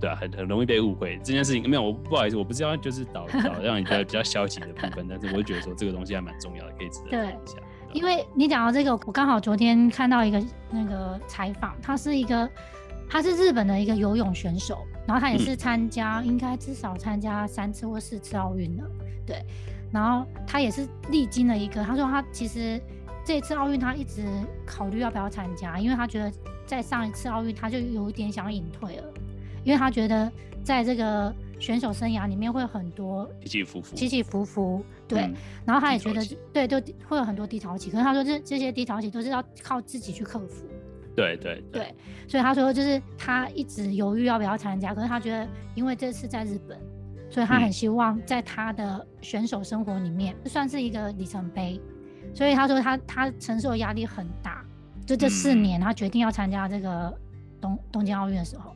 对啊，很很容易被误会这件事情。没有，我不好意思，我不知道就是导 导让你觉得比较消极的部分，但是我就觉得说这个东西还蛮重要的，可以值得谈一下。因为你讲到这个，我刚好昨天看到一个那个采访，他是一个他是日本的一个游泳选手，然后他也是参加，应该至少参加三次或四次奥运了，对。然后他也是历经了一个，他说他其实这次奥运他一直考虑要不要参加，因为他觉得。在上一次奥运，他就有一点想隐退了，因为他觉得在这个选手生涯里面会很多起起伏伏，起起伏伏，对。然后他也觉得，对，就会有很多低潮期。可是他说，这这些低潮期都是要靠自己去克服。对对对。所以他说，就是他一直犹豫要不要参加，可是他觉得，因为这次在日本，所以他很希望在他的选手生活里面算是一个里程碑。所以他说，他他承受的压力很大。就这四年，他决定要参加这个东东京奥运的时候，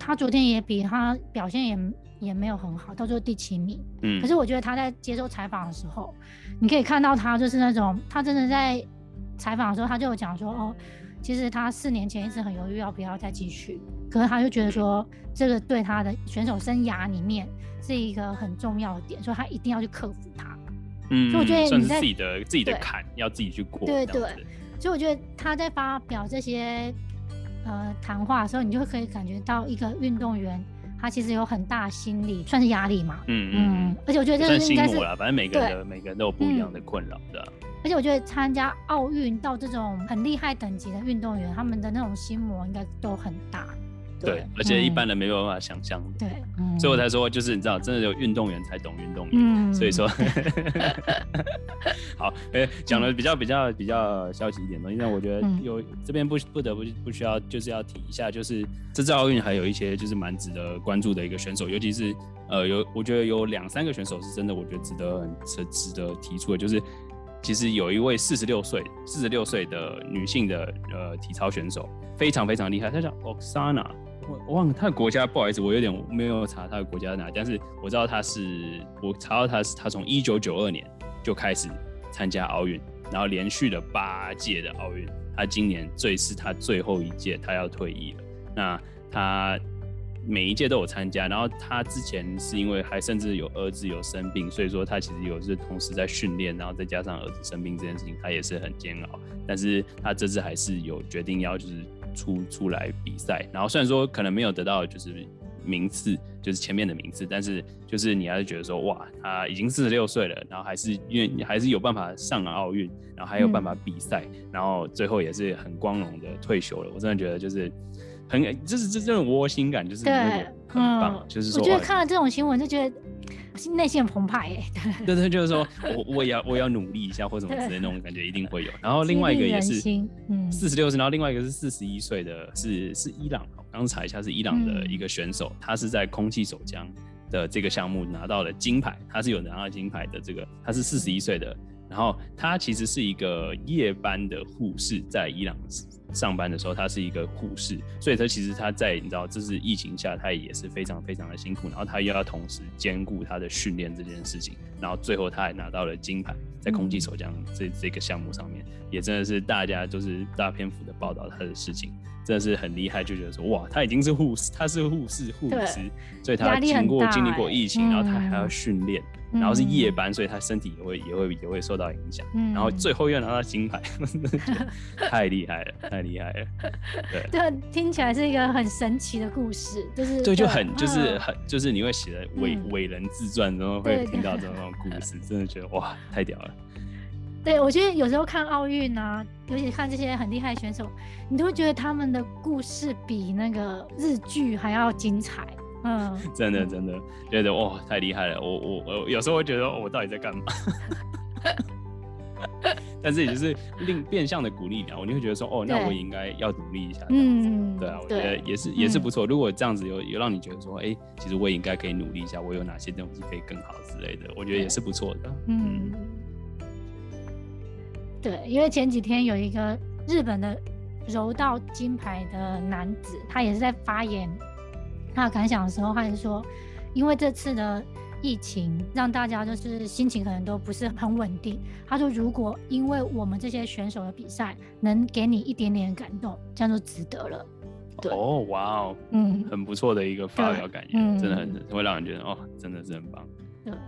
他昨天也比他表现也也没有很好，到最后第七名。嗯。可是我觉得他在接受采访的时候，你可以看到他就是那种，他真的在采访的时候，他就有讲说，哦，其实他四年前一直很犹豫要不要再继续，可是他就觉得说，这个对他的选手生涯里面是一个很重要的点，所以他一定要去克服它。嗯。所以我觉得你在自己的自己的坎，要自己去过。对对。所以我觉得他在发表这些呃谈话的时候，你就会可以感觉到一个运动员他其实有很大心理，算是压力嘛。嗯嗯。而且我觉得这个应该是，反正每个人的每个人都有不一样的困扰的。而且我觉得参加奥运到这种很厉害等级的运动员，他们的那种心魔应该都很大。对，而且一般人没有办法想象。对，所以我才说，就是你知道，真的有运动员才懂运动员。嗯，所以说，好，哎，讲的比较比较比较消极一点东西，那我觉得有这边不不得不不需要就是要提一下，就是这次奥运还有一些就是蛮值得关注的一个选手，尤其是呃有我觉得有两三个选手是真的，我觉得值得很值值得提出的，就是其实有一位四十六岁四十六岁的女性的呃体操选手，非常非常厉害，她叫 Oksana。我忘了他的国家，不好意思，我有点没有查他的国家在哪，但是我知道他是，我查到他是他从一九九二年就开始参加奥运，然后连续了八届的奥运，他今年最是他最后一届，他要退役了。那他每一届都有参加，然后他之前是因为还甚至有儿子有生病，所以说他其实有是同时在训练，然后再加上儿子生病这件事情，他也是很煎熬。但是他这次还是有决定要就是。出出来比赛，然后虽然说可能没有得到就是名次，就是前面的名次，但是就是你还是觉得说哇，他已经四十六岁了，然后还是因为你还是有办法上了奥运，然后还有办法比赛，然后最后也是很光荣的退休了。我真的觉得就是很就是这这种窝心感，就是对，很棒。就是说，我觉得看了这种新闻就觉得。内心很澎湃耶，对对，就是说我我也要我也要努力一下或什么之类那种感觉一定会有。然后另外一个也是四十六岁，然后另外一个是四十一岁的，是是伊朗，刚查一下是伊朗的一个选手，他是在空气手枪的这个项目拿到了金牌，他是有拿到金牌的这个，他是四十一岁的，然后他其实是一个夜班的护士，在伊朗。上班的时候，他是一个护士，所以他其实他在你知道，这是疫情下，他也是非常非常的辛苦，然后他又要同时兼顾他的训练这件事情，然后最后他还拿到了金牌，在空气手枪这这个项目上面，也真的是大家就是大篇幅的报道他的事情，真的是很厉害，就觉得说哇，他已经是护士，他是护士护师，所以他经过经历过疫情，然后他还要训练。然后是夜班，所以他身体也会也会也会受到影响。然后最后又拿到金牌，太厉害了，太厉害了。对，对，听起来是一个很神奇的故事，就是对，就很就是很就是你会写的伟伟人自传，然后会听到这种故事，真的觉得哇，太屌了。对，我觉得有时候看奥运啊，尤其看这些很厉害的选手，你都会觉得他们的故事比那个日剧还要精彩。嗯，真的真的觉得哇，太厉害了！我我我有时候会觉得我到底在干嘛？但是也就是另变相的鼓励你啊，你会觉得说哦，那我也应该要努力一下。嗯，对啊，我觉得也是也是不错。如果这样子有有让你觉得说，哎，其实我也应该可以努力一下，我有哪些东西可以更好之类的，我觉得也是不错的。嗯，对，因为前几天有一个日本的柔道金牌的男子，他也是在发言。他的感想的时候，他就说，因为这次的疫情让大家就是心情可能都不是很稳定。他说，如果因为我们这些选手的比赛能给你一点点感动，这样就值得了。对哦，哇哦，嗯，很不错的一个发表感言，真的很会让人觉得哦，真的是很棒。对，嗯。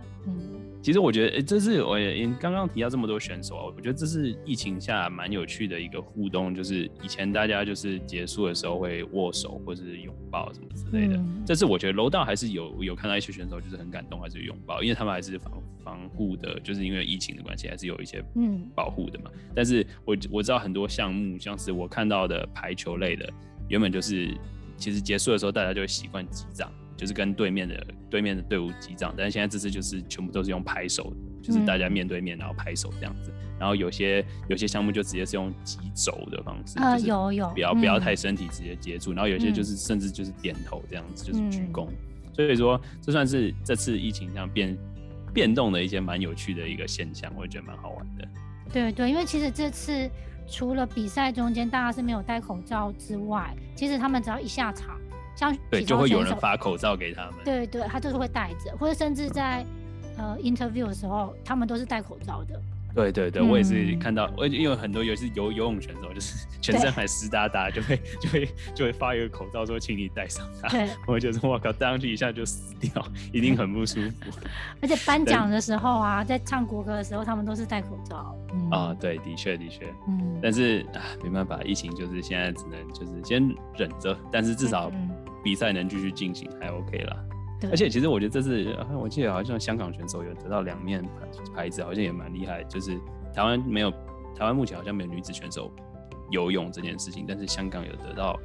其实我觉得，这是我也刚刚提到这么多选手啊，我觉得这是疫情下蛮有趣的一个互动，就是以前大家就是结束的时候会握手或是拥抱什么之类的。这次我觉得楼道还是有有看到一些选手就是很感动，还是拥抱，因为他们还是防防护的，就是因为疫情的关系，还是有一些嗯保护的嘛。但是我我知道很多项目，像是我看到的排球类的，原本就是其实结束的时候大家就会习惯击掌。就是跟对面的对面的队伍击掌，但是现在这次就是全部都是用拍手，就是大家面对面然后拍手这样子。然后有些有些项目就直接是用击肘的方式，呃，有有，不要不要太身体直接接触。然后有些就是甚至就是点头这样子，就是鞠躬。所以说这算是这次疫情这样变变动的一些蛮有趣的一个现象，我觉得蛮好玩的。对对，因为其实这次除了比赛中间大家是没有戴口罩之外，其实他们只要一下场。像对，就会有人发口罩给他们。对对，他就是会戴着，或者甚至在呃 interview 的时候，他们都是戴口罩的。对对对，我也是看到，我因为很多尤其是游游泳选手，就是全身还湿哒哒，就会就会就会发一个口罩说，请你戴上它。对，我觉得我靠，戴上去一下就死掉，一定很不舒服。而且颁奖的时候啊，在唱国歌的时候，他们都是戴口罩。啊，对，的确的确。嗯。但是啊，没办法，疫情就是现在只能就是先忍着，但是至少比赛能继续进行，还 OK 了。而且其实我觉得这次，我记得好像香港选手有得到两面牌子，好像也蛮厉害。就是台湾没有，台湾目前好像没有女子选手游泳这件事情，但是香港有得到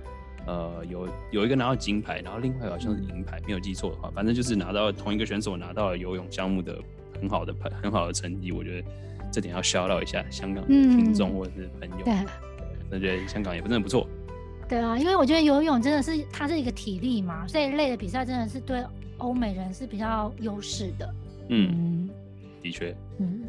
呃，有有一个拿到金牌，然后另外好像是银牌，没有记错的话，反正就是拿到同一个选手拿到了游泳项目的很好的牌很好的成绩，我觉得这点要 shout out 一下香港的听众或者是朋友，对，我觉得香港也真的不错。对啊，因为我觉得游泳真的是它是一个体力嘛，这一类的比赛真的是对欧美人是比较优势的。嗯，的确，嗯。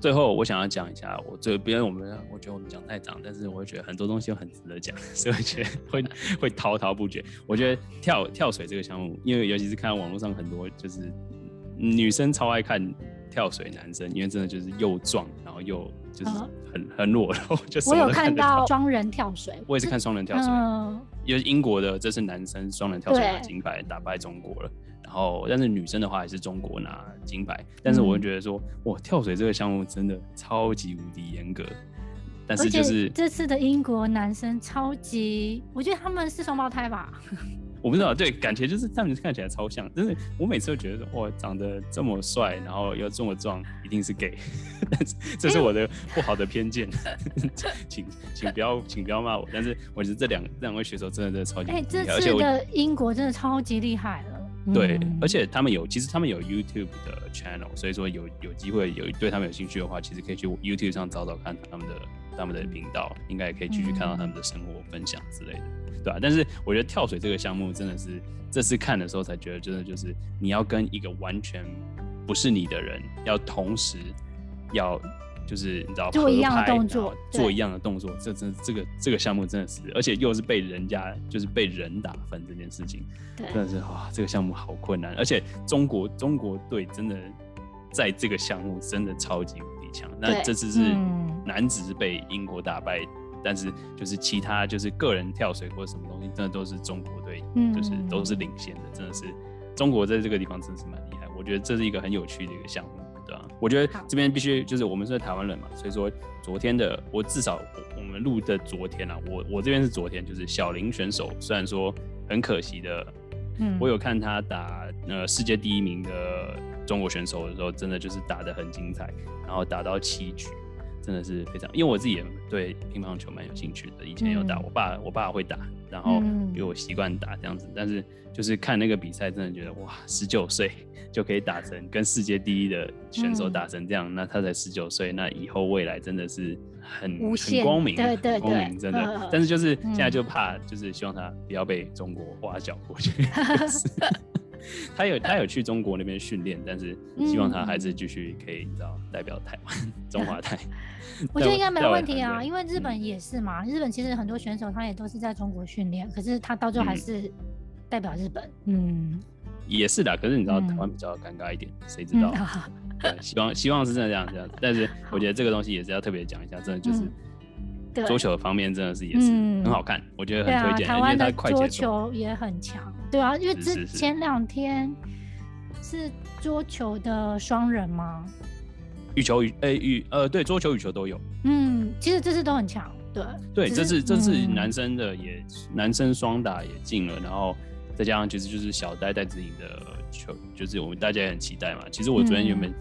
最后，我想要讲一下，我这边我们，我觉得我们讲太长，但是我会觉得很多东西都很值得讲，所以我觉得会 会滔滔不绝。我觉得跳跳水这个项目，因为尤其是看到网络上很多就是女生超爱看跳水，男生因为真的就是又壮，然后又就是很很裸露，就是我有看到双人跳水，我也是看双人跳水，因为英国的这是男生双人跳水拿金牌，打败中国了。然后，但是女生的话还是中国拿金牌。但是我会觉得说，哇，跳水这个项目真的超级无敌严格。但是就是这次的英国男生超级，我觉得他们是双胞胎吧。我不知道，对，感觉就是他们看起来超像。但是我每次都觉得，哇，长得这么帅，然后又这么壮，一定是 gay。但是 这是我的不好的偏见，请请不要 请不要骂我。但是我觉得这两两位选手真的真的超级，哎，这次的英国真的超级厉害了。对，而且他们有，其实他们有 YouTube 的 channel，所以说有有机会有对他们有兴趣的话，其实可以去 YouTube 上找找看他们的他们的频道，应该也可以继续看到他们的生活分享之类的，对吧？但是我觉得跳水这个项目真的是这次看的时候才觉得，真的就是你要跟一个完全不是你的人，要同时要。就是你知道做一样的动作，做一样的动作，这真这个这个项目真的是，而且又是被人家就是被人打分这件事情，真的是哇，这个项目好困难。而且中国中国队真的在这个项目真的超级无敌强。那这次是男子是被英国打败，但是就是其他就是个人跳水或者什么东西，真的都是中国队，就是都是领先的，真的是中国在这个地方真的是蛮厉害。我觉得这是一个很有趣的一个项目。我觉得这边必须就是我们是台湾人嘛，所以说昨天的我至少我们录的昨天啊，我我这边是昨天，就是小林选手，虽然说很可惜的，嗯，我有看他打呃世界第一名的中国选手的时候，真的就是打得很精彩，然后打到七局，真的是非常，因为我自己也对乒乓球蛮有兴趣的，以前有打，我爸我爸会打，然后比我习惯打这样子，但是就是看那个比赛，真的觉得哇，十九岁。就可以打成跟世界第一的选手打成这样，那他才十九岁，那以后未来真的是很很光明，对对光明真的。但是就是现在就怕，就是希望他不要被中国挖角过去。他有他有去中国那边训练，但是希望他还是继续可以，你知道代表台湾 中华台。我觉得应该没问题啊，因为日本也是嘛，日本其实很多选手他也都是在中国训练，可是他到最后还是代表日本。嗯。也是的，可是你知道台湾比较尴尬一点，谁知道？希望希望是真的这样这样子，但是我觉得这个东西也是要特别讲一下，真的就是桌球方面真的是也是很好看，我觉得很推荐。台湾的桌球也很强，对啊，因为之前两天是桌球的双人吗？羽球羽诶羽呃对，桌球羽球都有。嗯，其实这次都很强，对对，这次这次男生的也男生双打也进了，然后。再加上其实就是小戴戴子颖的球，就是我们大家也很期待嘛。其实我昨天原本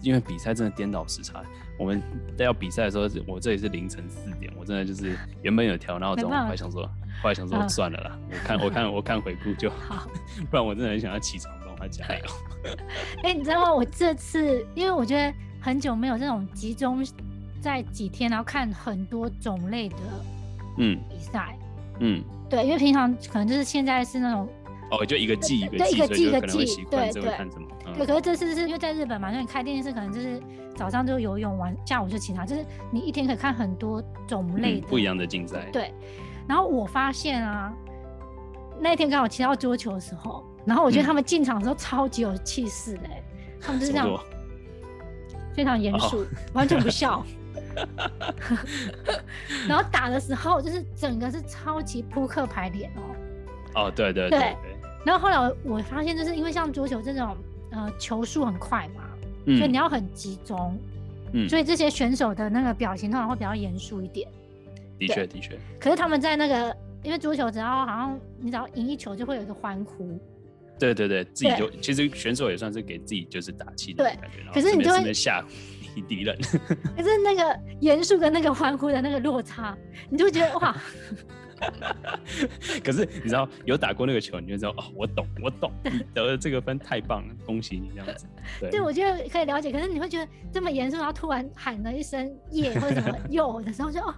因为比赛真的颠倒时差，我们在要比赛的时候，我这里是凌晨四点，我真的就是原本有调闹钟，后来想说，后来想说算了啦，我看我看 我看回顾就好，不然我真的很想要起床帮他加油。哎，你知道吗？我这次因为我觉得很久没有这种集中在几天，然后看很多种类的嗯比赛嗯。对，因为平常可能就是现在是那种哦，就一个季一个季，一个季一个季，对对。对，可是这次是因为在日本嘛，那你开电视可能就是早上就游泳，完下午就其他，就是你一天可以看很多种类不一样的竞赛。对，然后我发现啊，那一天刚好骑到桌球的时候，然后我觉得他们进场的时候超级有气势的，他们就是这样，非常严肃，完全不笑。然后打的时候，就是整个是超级扑克牌脸哦。哦，对对对。然后后来我发现，就是因为像桌球这种，呃，球速很快嘛，所以你要很集中。嗯。所以这些选手的那个表情通常会比较严肃一点。的确，的确。可是他们在那个，因为桌球只要好像你只要赢一球，就会有一个欢呼。对对对，自己就其实选手也算是给自己就是打气的感觉。可是你就会吓。敌人，可是那个严肃跟那个欢呼的那个落差，你就会觉得哇，可是你知道有打过那个球，你就知道哦，我懂，我懂，你得了这个分太棒了，恭喜你这样子。对，对，我觉得可以了解。可是你会觉得这么严肃，然后突然喊了一声“耶”或者什么“哟”的时候，就哦，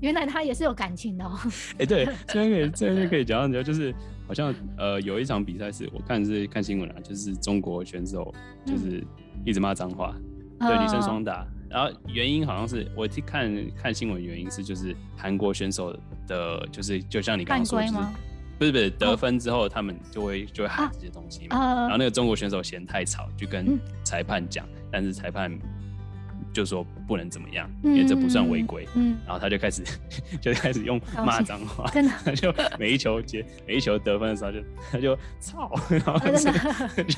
原来他也是有感情的哦。哎，对，这边可以，这边就可以讲到，就是好像呃有一场比赛是我看是看新闻啊，就是中国选手就是一直骂脏话，对女生双打。然后原因好像是我去看看新闻，原因是就是韩国选手的，就是就像你刚刚说，就是不是不是得分之后，他们就会就会喊这些东西嘛。然后那个中国选手嫌太吵，就跟裁判讲，但是裁判。就说不能怎么样，因为这不算违规。嗯，然后他就开始 就开始用骂脏话，真的，就每一球接每一球得分的时候就他就操，然后就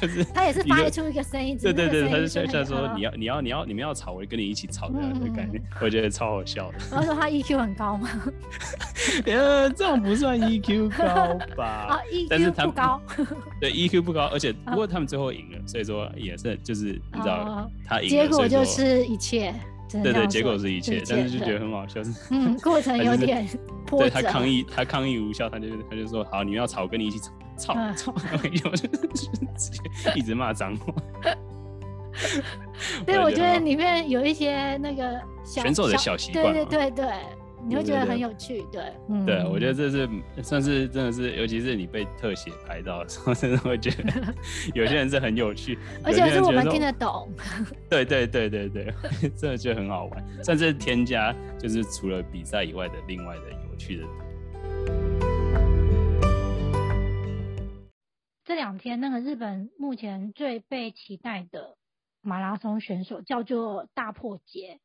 是他也是发出一个声音，对对对，他就像像说你要你要你要你们要吵，我就跟你一起吵的感觉，我觉得超好笑的。然后说他 EQ 很高吗？呃，这种不算 EQ 高吧？啊，EQ 不高，对 EQ 不高，而且不过他们最后赢了，所以说也是就是你知道他赢，结果就是一切。切，对对，结果是一切，但是就觉得很好笑，嗯，过程有点 波折。对他抗议，他抗议无效，他就他就说好，你们要吵，跟你一起吵，吵吵，然后就 直接一直骂脏话。对，我觉得里面有一些那个选手的小习惯，对对对对。你会觉得很有趣，对，对，我觉得这是算是真的是，尤其是你被特写拍到的时候，真的会觉得 有些人是很有趣，而且是我们听得懂。对对对对对，真的觉得很好玩，算是添加就是除了比赛以外的另外的有趣的。这两天那个日本目前最被期待的马拉松选手叫做大破节。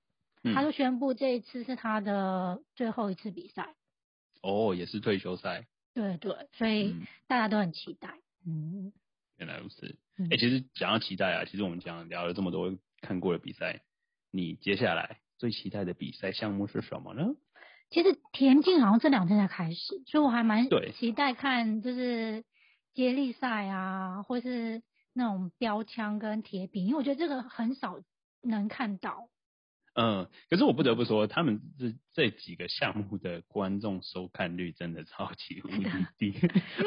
他就宣布这一次是他的最后一次比赛，哦，也是退休赛。对对，所以大家都很期待。嗯，原来如此。哎，其实讲到期待啊，其实我们讲聊了这么多看过的比赛，你接下来最期待的比赛项目是什么呢？其实田径好像这两天才开始，所以我还蛮期待看就是接力赛啊，或是那种标枪跟铁饼，因为我觉得这个很少能看到。嗯，可是我不得不说，他们这这几个项目的观众收看率真的超级无敌 低，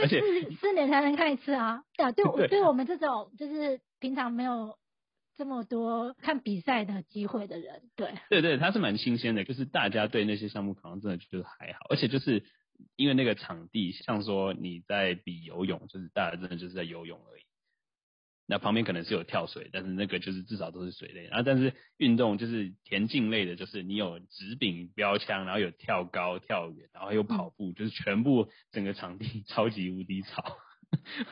而且四四年才能看一次啊！对啊，对，对我们这种就是平常没有这么多看比赛的机会的人，对，对对，他是蛮新鲜的，就是大家对那些项目可能真的觉得还好，而且就是因为那个场地，像说你在比游泳，就是大家真的就是在游泳而已。那旁边可能是有跳水，但是那个就是至少都是水类。然后，但是运动就是田径类的，就是你有直柄标枪，然后有跳高、跳远，然后有跑步，就是全部整个场地 超级无敌吵。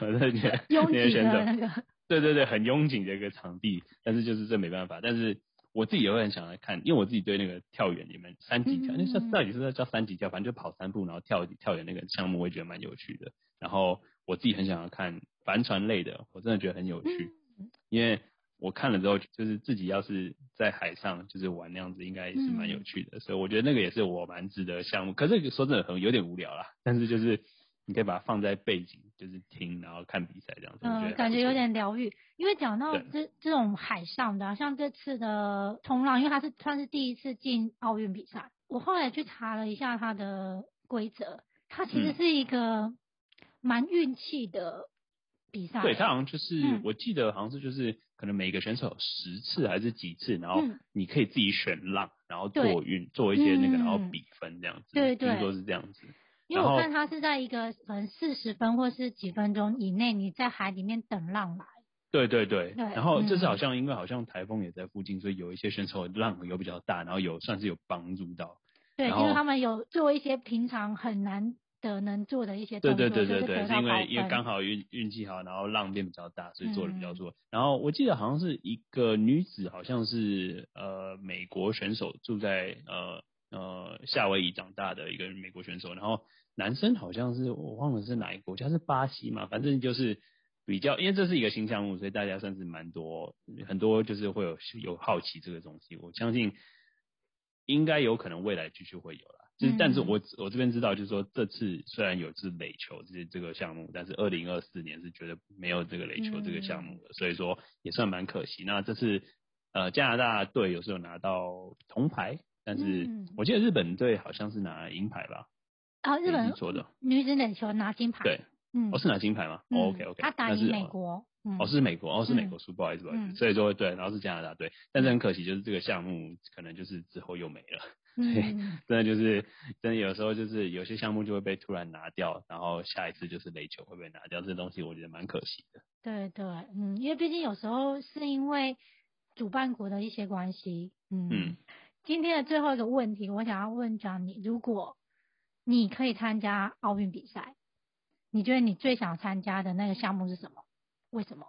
我在觉得拥挤的那个，对对对，很拥挤的一个场地。但是就是这没办法。但是我自己也会很想来看，因为我自己对那个跳远你们三级跳，那叫到底是叫三级跳，反正就跑三步然后跳跳远那个项目，我也觉得蛮有趣的。然后我自己很想要看。帆船类的，我真的觉得很有趣，因为我看了之后，就是自己要是在海上就是玩那样子，应该是蛮有趣的，所以我觉得那个也是我蛮值得项目。可是说真的，很有点无聊啦，但是就是你可以把它放在背景，就是听然后看比赛这样子，嗯，感觉有点疗愈。因为讲到这这种海上的，像这次的冲浪，因为它是算是第一次进奥运比赛，我后来去查了一下它的规则，它其实是一个蛮运气的。比赛对他好像就是，我记得好像是就是可能每个选手有十次还是几次，然后你可以自己选浪，然后做运做一些那个，然后比分这样子。对对，听说是这样子。因为我看他是在一个可能四十分或是几分钟以内，你在海里面等浪来。对对对。然后这次好像因为好像台风也在附近，所以有一些选手浪有比较大，然后有算是有帮助到。对，因为他们有做一些平常很难。的能做的一些对对对对对，是因为因为刚好运运气好，然后浪变比较大，所以做的比较多。然后我记得好像是一个女子，好像是呃美国选手住在呃呃夏威夷长大的一个美国选手，然后男生好像是我忘了是哪一个国家，是巴西嘛？反正就是比较，因为这是一个新项目，所以大家算是蛮多很多就是会有有好奇这个东西。我相信应该有可能未来继续会有了。就是，但是我我这边知道，就是说这次虽然有是垒球这这个项目，但是二零二四年是绝对没有这个垒球这个项目的，所以说也算蛮可惜。那这次呃加拿大队有时候拿到铜牌，但是我记得日本队好像是拿银牌吧？啊，日本说的女子垒球拿金牌，对，嗯，哦是拿金牌吗？OK OK，他打赢美国，哦是美国，哦是美国输，不好意思不好意思，所以说对，然后是加拿大队，但是很可惜就是这个项目可能就是之后又没了。嗯，真的就是，真的有时候就是有些项目就会被突然拿掉，然后下一次就是垒球会被拿掉，这东西我觉得蛮可惜的。对对，嗯，因为毕竟有时候是因为主办国的一些关系，嗯。今天的最后一个问题，我想要问讲你，如果你可以参加奥运比赛，你觉得你最想参加的那个项目是什么？为什么？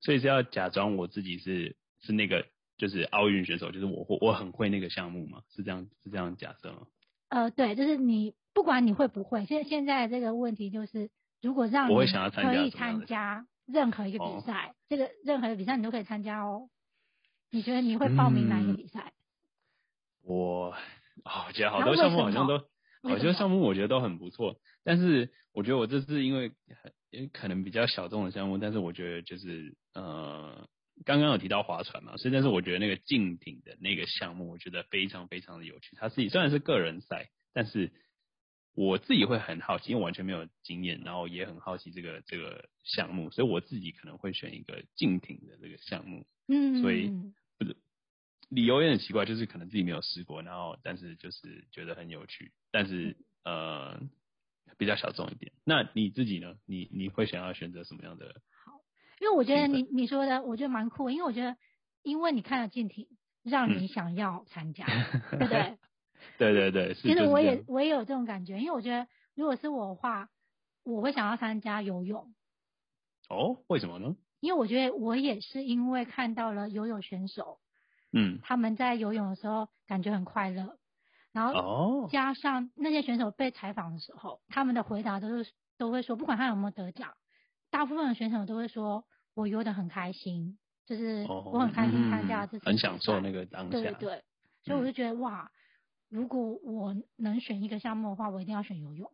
所以是要假装我自己是是那个。就是奥运选手，就是我我我很会那个项目吗？是这样是这样假设吗？呃，对，就是你不管你会不会，现现在这个问题就是，如果让你可以参加任何一个比赛，这个任何的比赛你都可以参加哦。你觉得你会报名哪一个比赛？我哦，我觉得好多项目好像都，好多项目我觉得都很不错，但是我觉得我这次因为很可能比较小众的项目，但是我觉得就是呃。刚刚有提到划船嘛，所以但是我觉得那个竞艇的那个项目，我觉得非常非常的有趣。它自己虽然是个人赛，但是我自己会很好奇，因为完全没有经验，然后也很好奇这个这个项目，所以我自己可能会选一个竞艇的这个项目。嗯，所以不是理由也很奇怪，就是可能自己没有试过，然后但是就是觉得很有趣，但是呃比较小众一点。那你自己呢？你你会想要选择什么样的？因为我觉得你你说的，我觉得蛮酷。因为我觉得，因为你看了竞艇，让你想要参加，对不对？对对对，其实我也我也有这种感觉。因为我觉得，如果是我的话，我会想要参加游泳。哦，为什么呢？因为我觉得我也是因为看到了游泳选手，嗯，他们在游泳的时候感觉很快乐，然后加上那些选手被采访的时候，他们的回答都是都会说，不管他有没有得奖。大部分的选手都会说，我游的很开心，就是我很开心参加这次，很享受那个当下。对所以我就觉得哇，如果我能选一个项目的话，我一定要选游泳。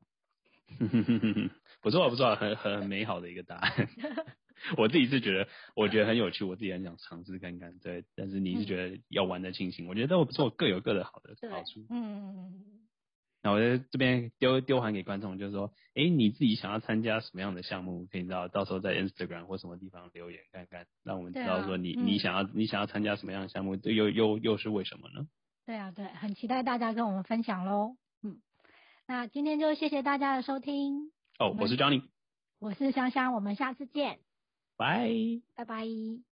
不错不错，很很美好的一个答案。我自己是觉得，我觉得很有趣，我自己很想尝试看看。对，但是你是觉得要玩的尽兴，我觉得都不错，各有各的好的好处。嗯嗯嗯。那我在这边丢丢还给观众，就是说，哎，你自己想要参加什么样的项目？可以知道，到时候在 Instagram 或什么地方留言看看，让我们知道说你你想要你想要参加什么样的项目，又又又是为什么呢？对啊，对，很期待大家跟我们分享喽。嗯，那今天就谢谢大家的收听。哦，我是 Johnny，我是香香，我们下次见。拜拜拜。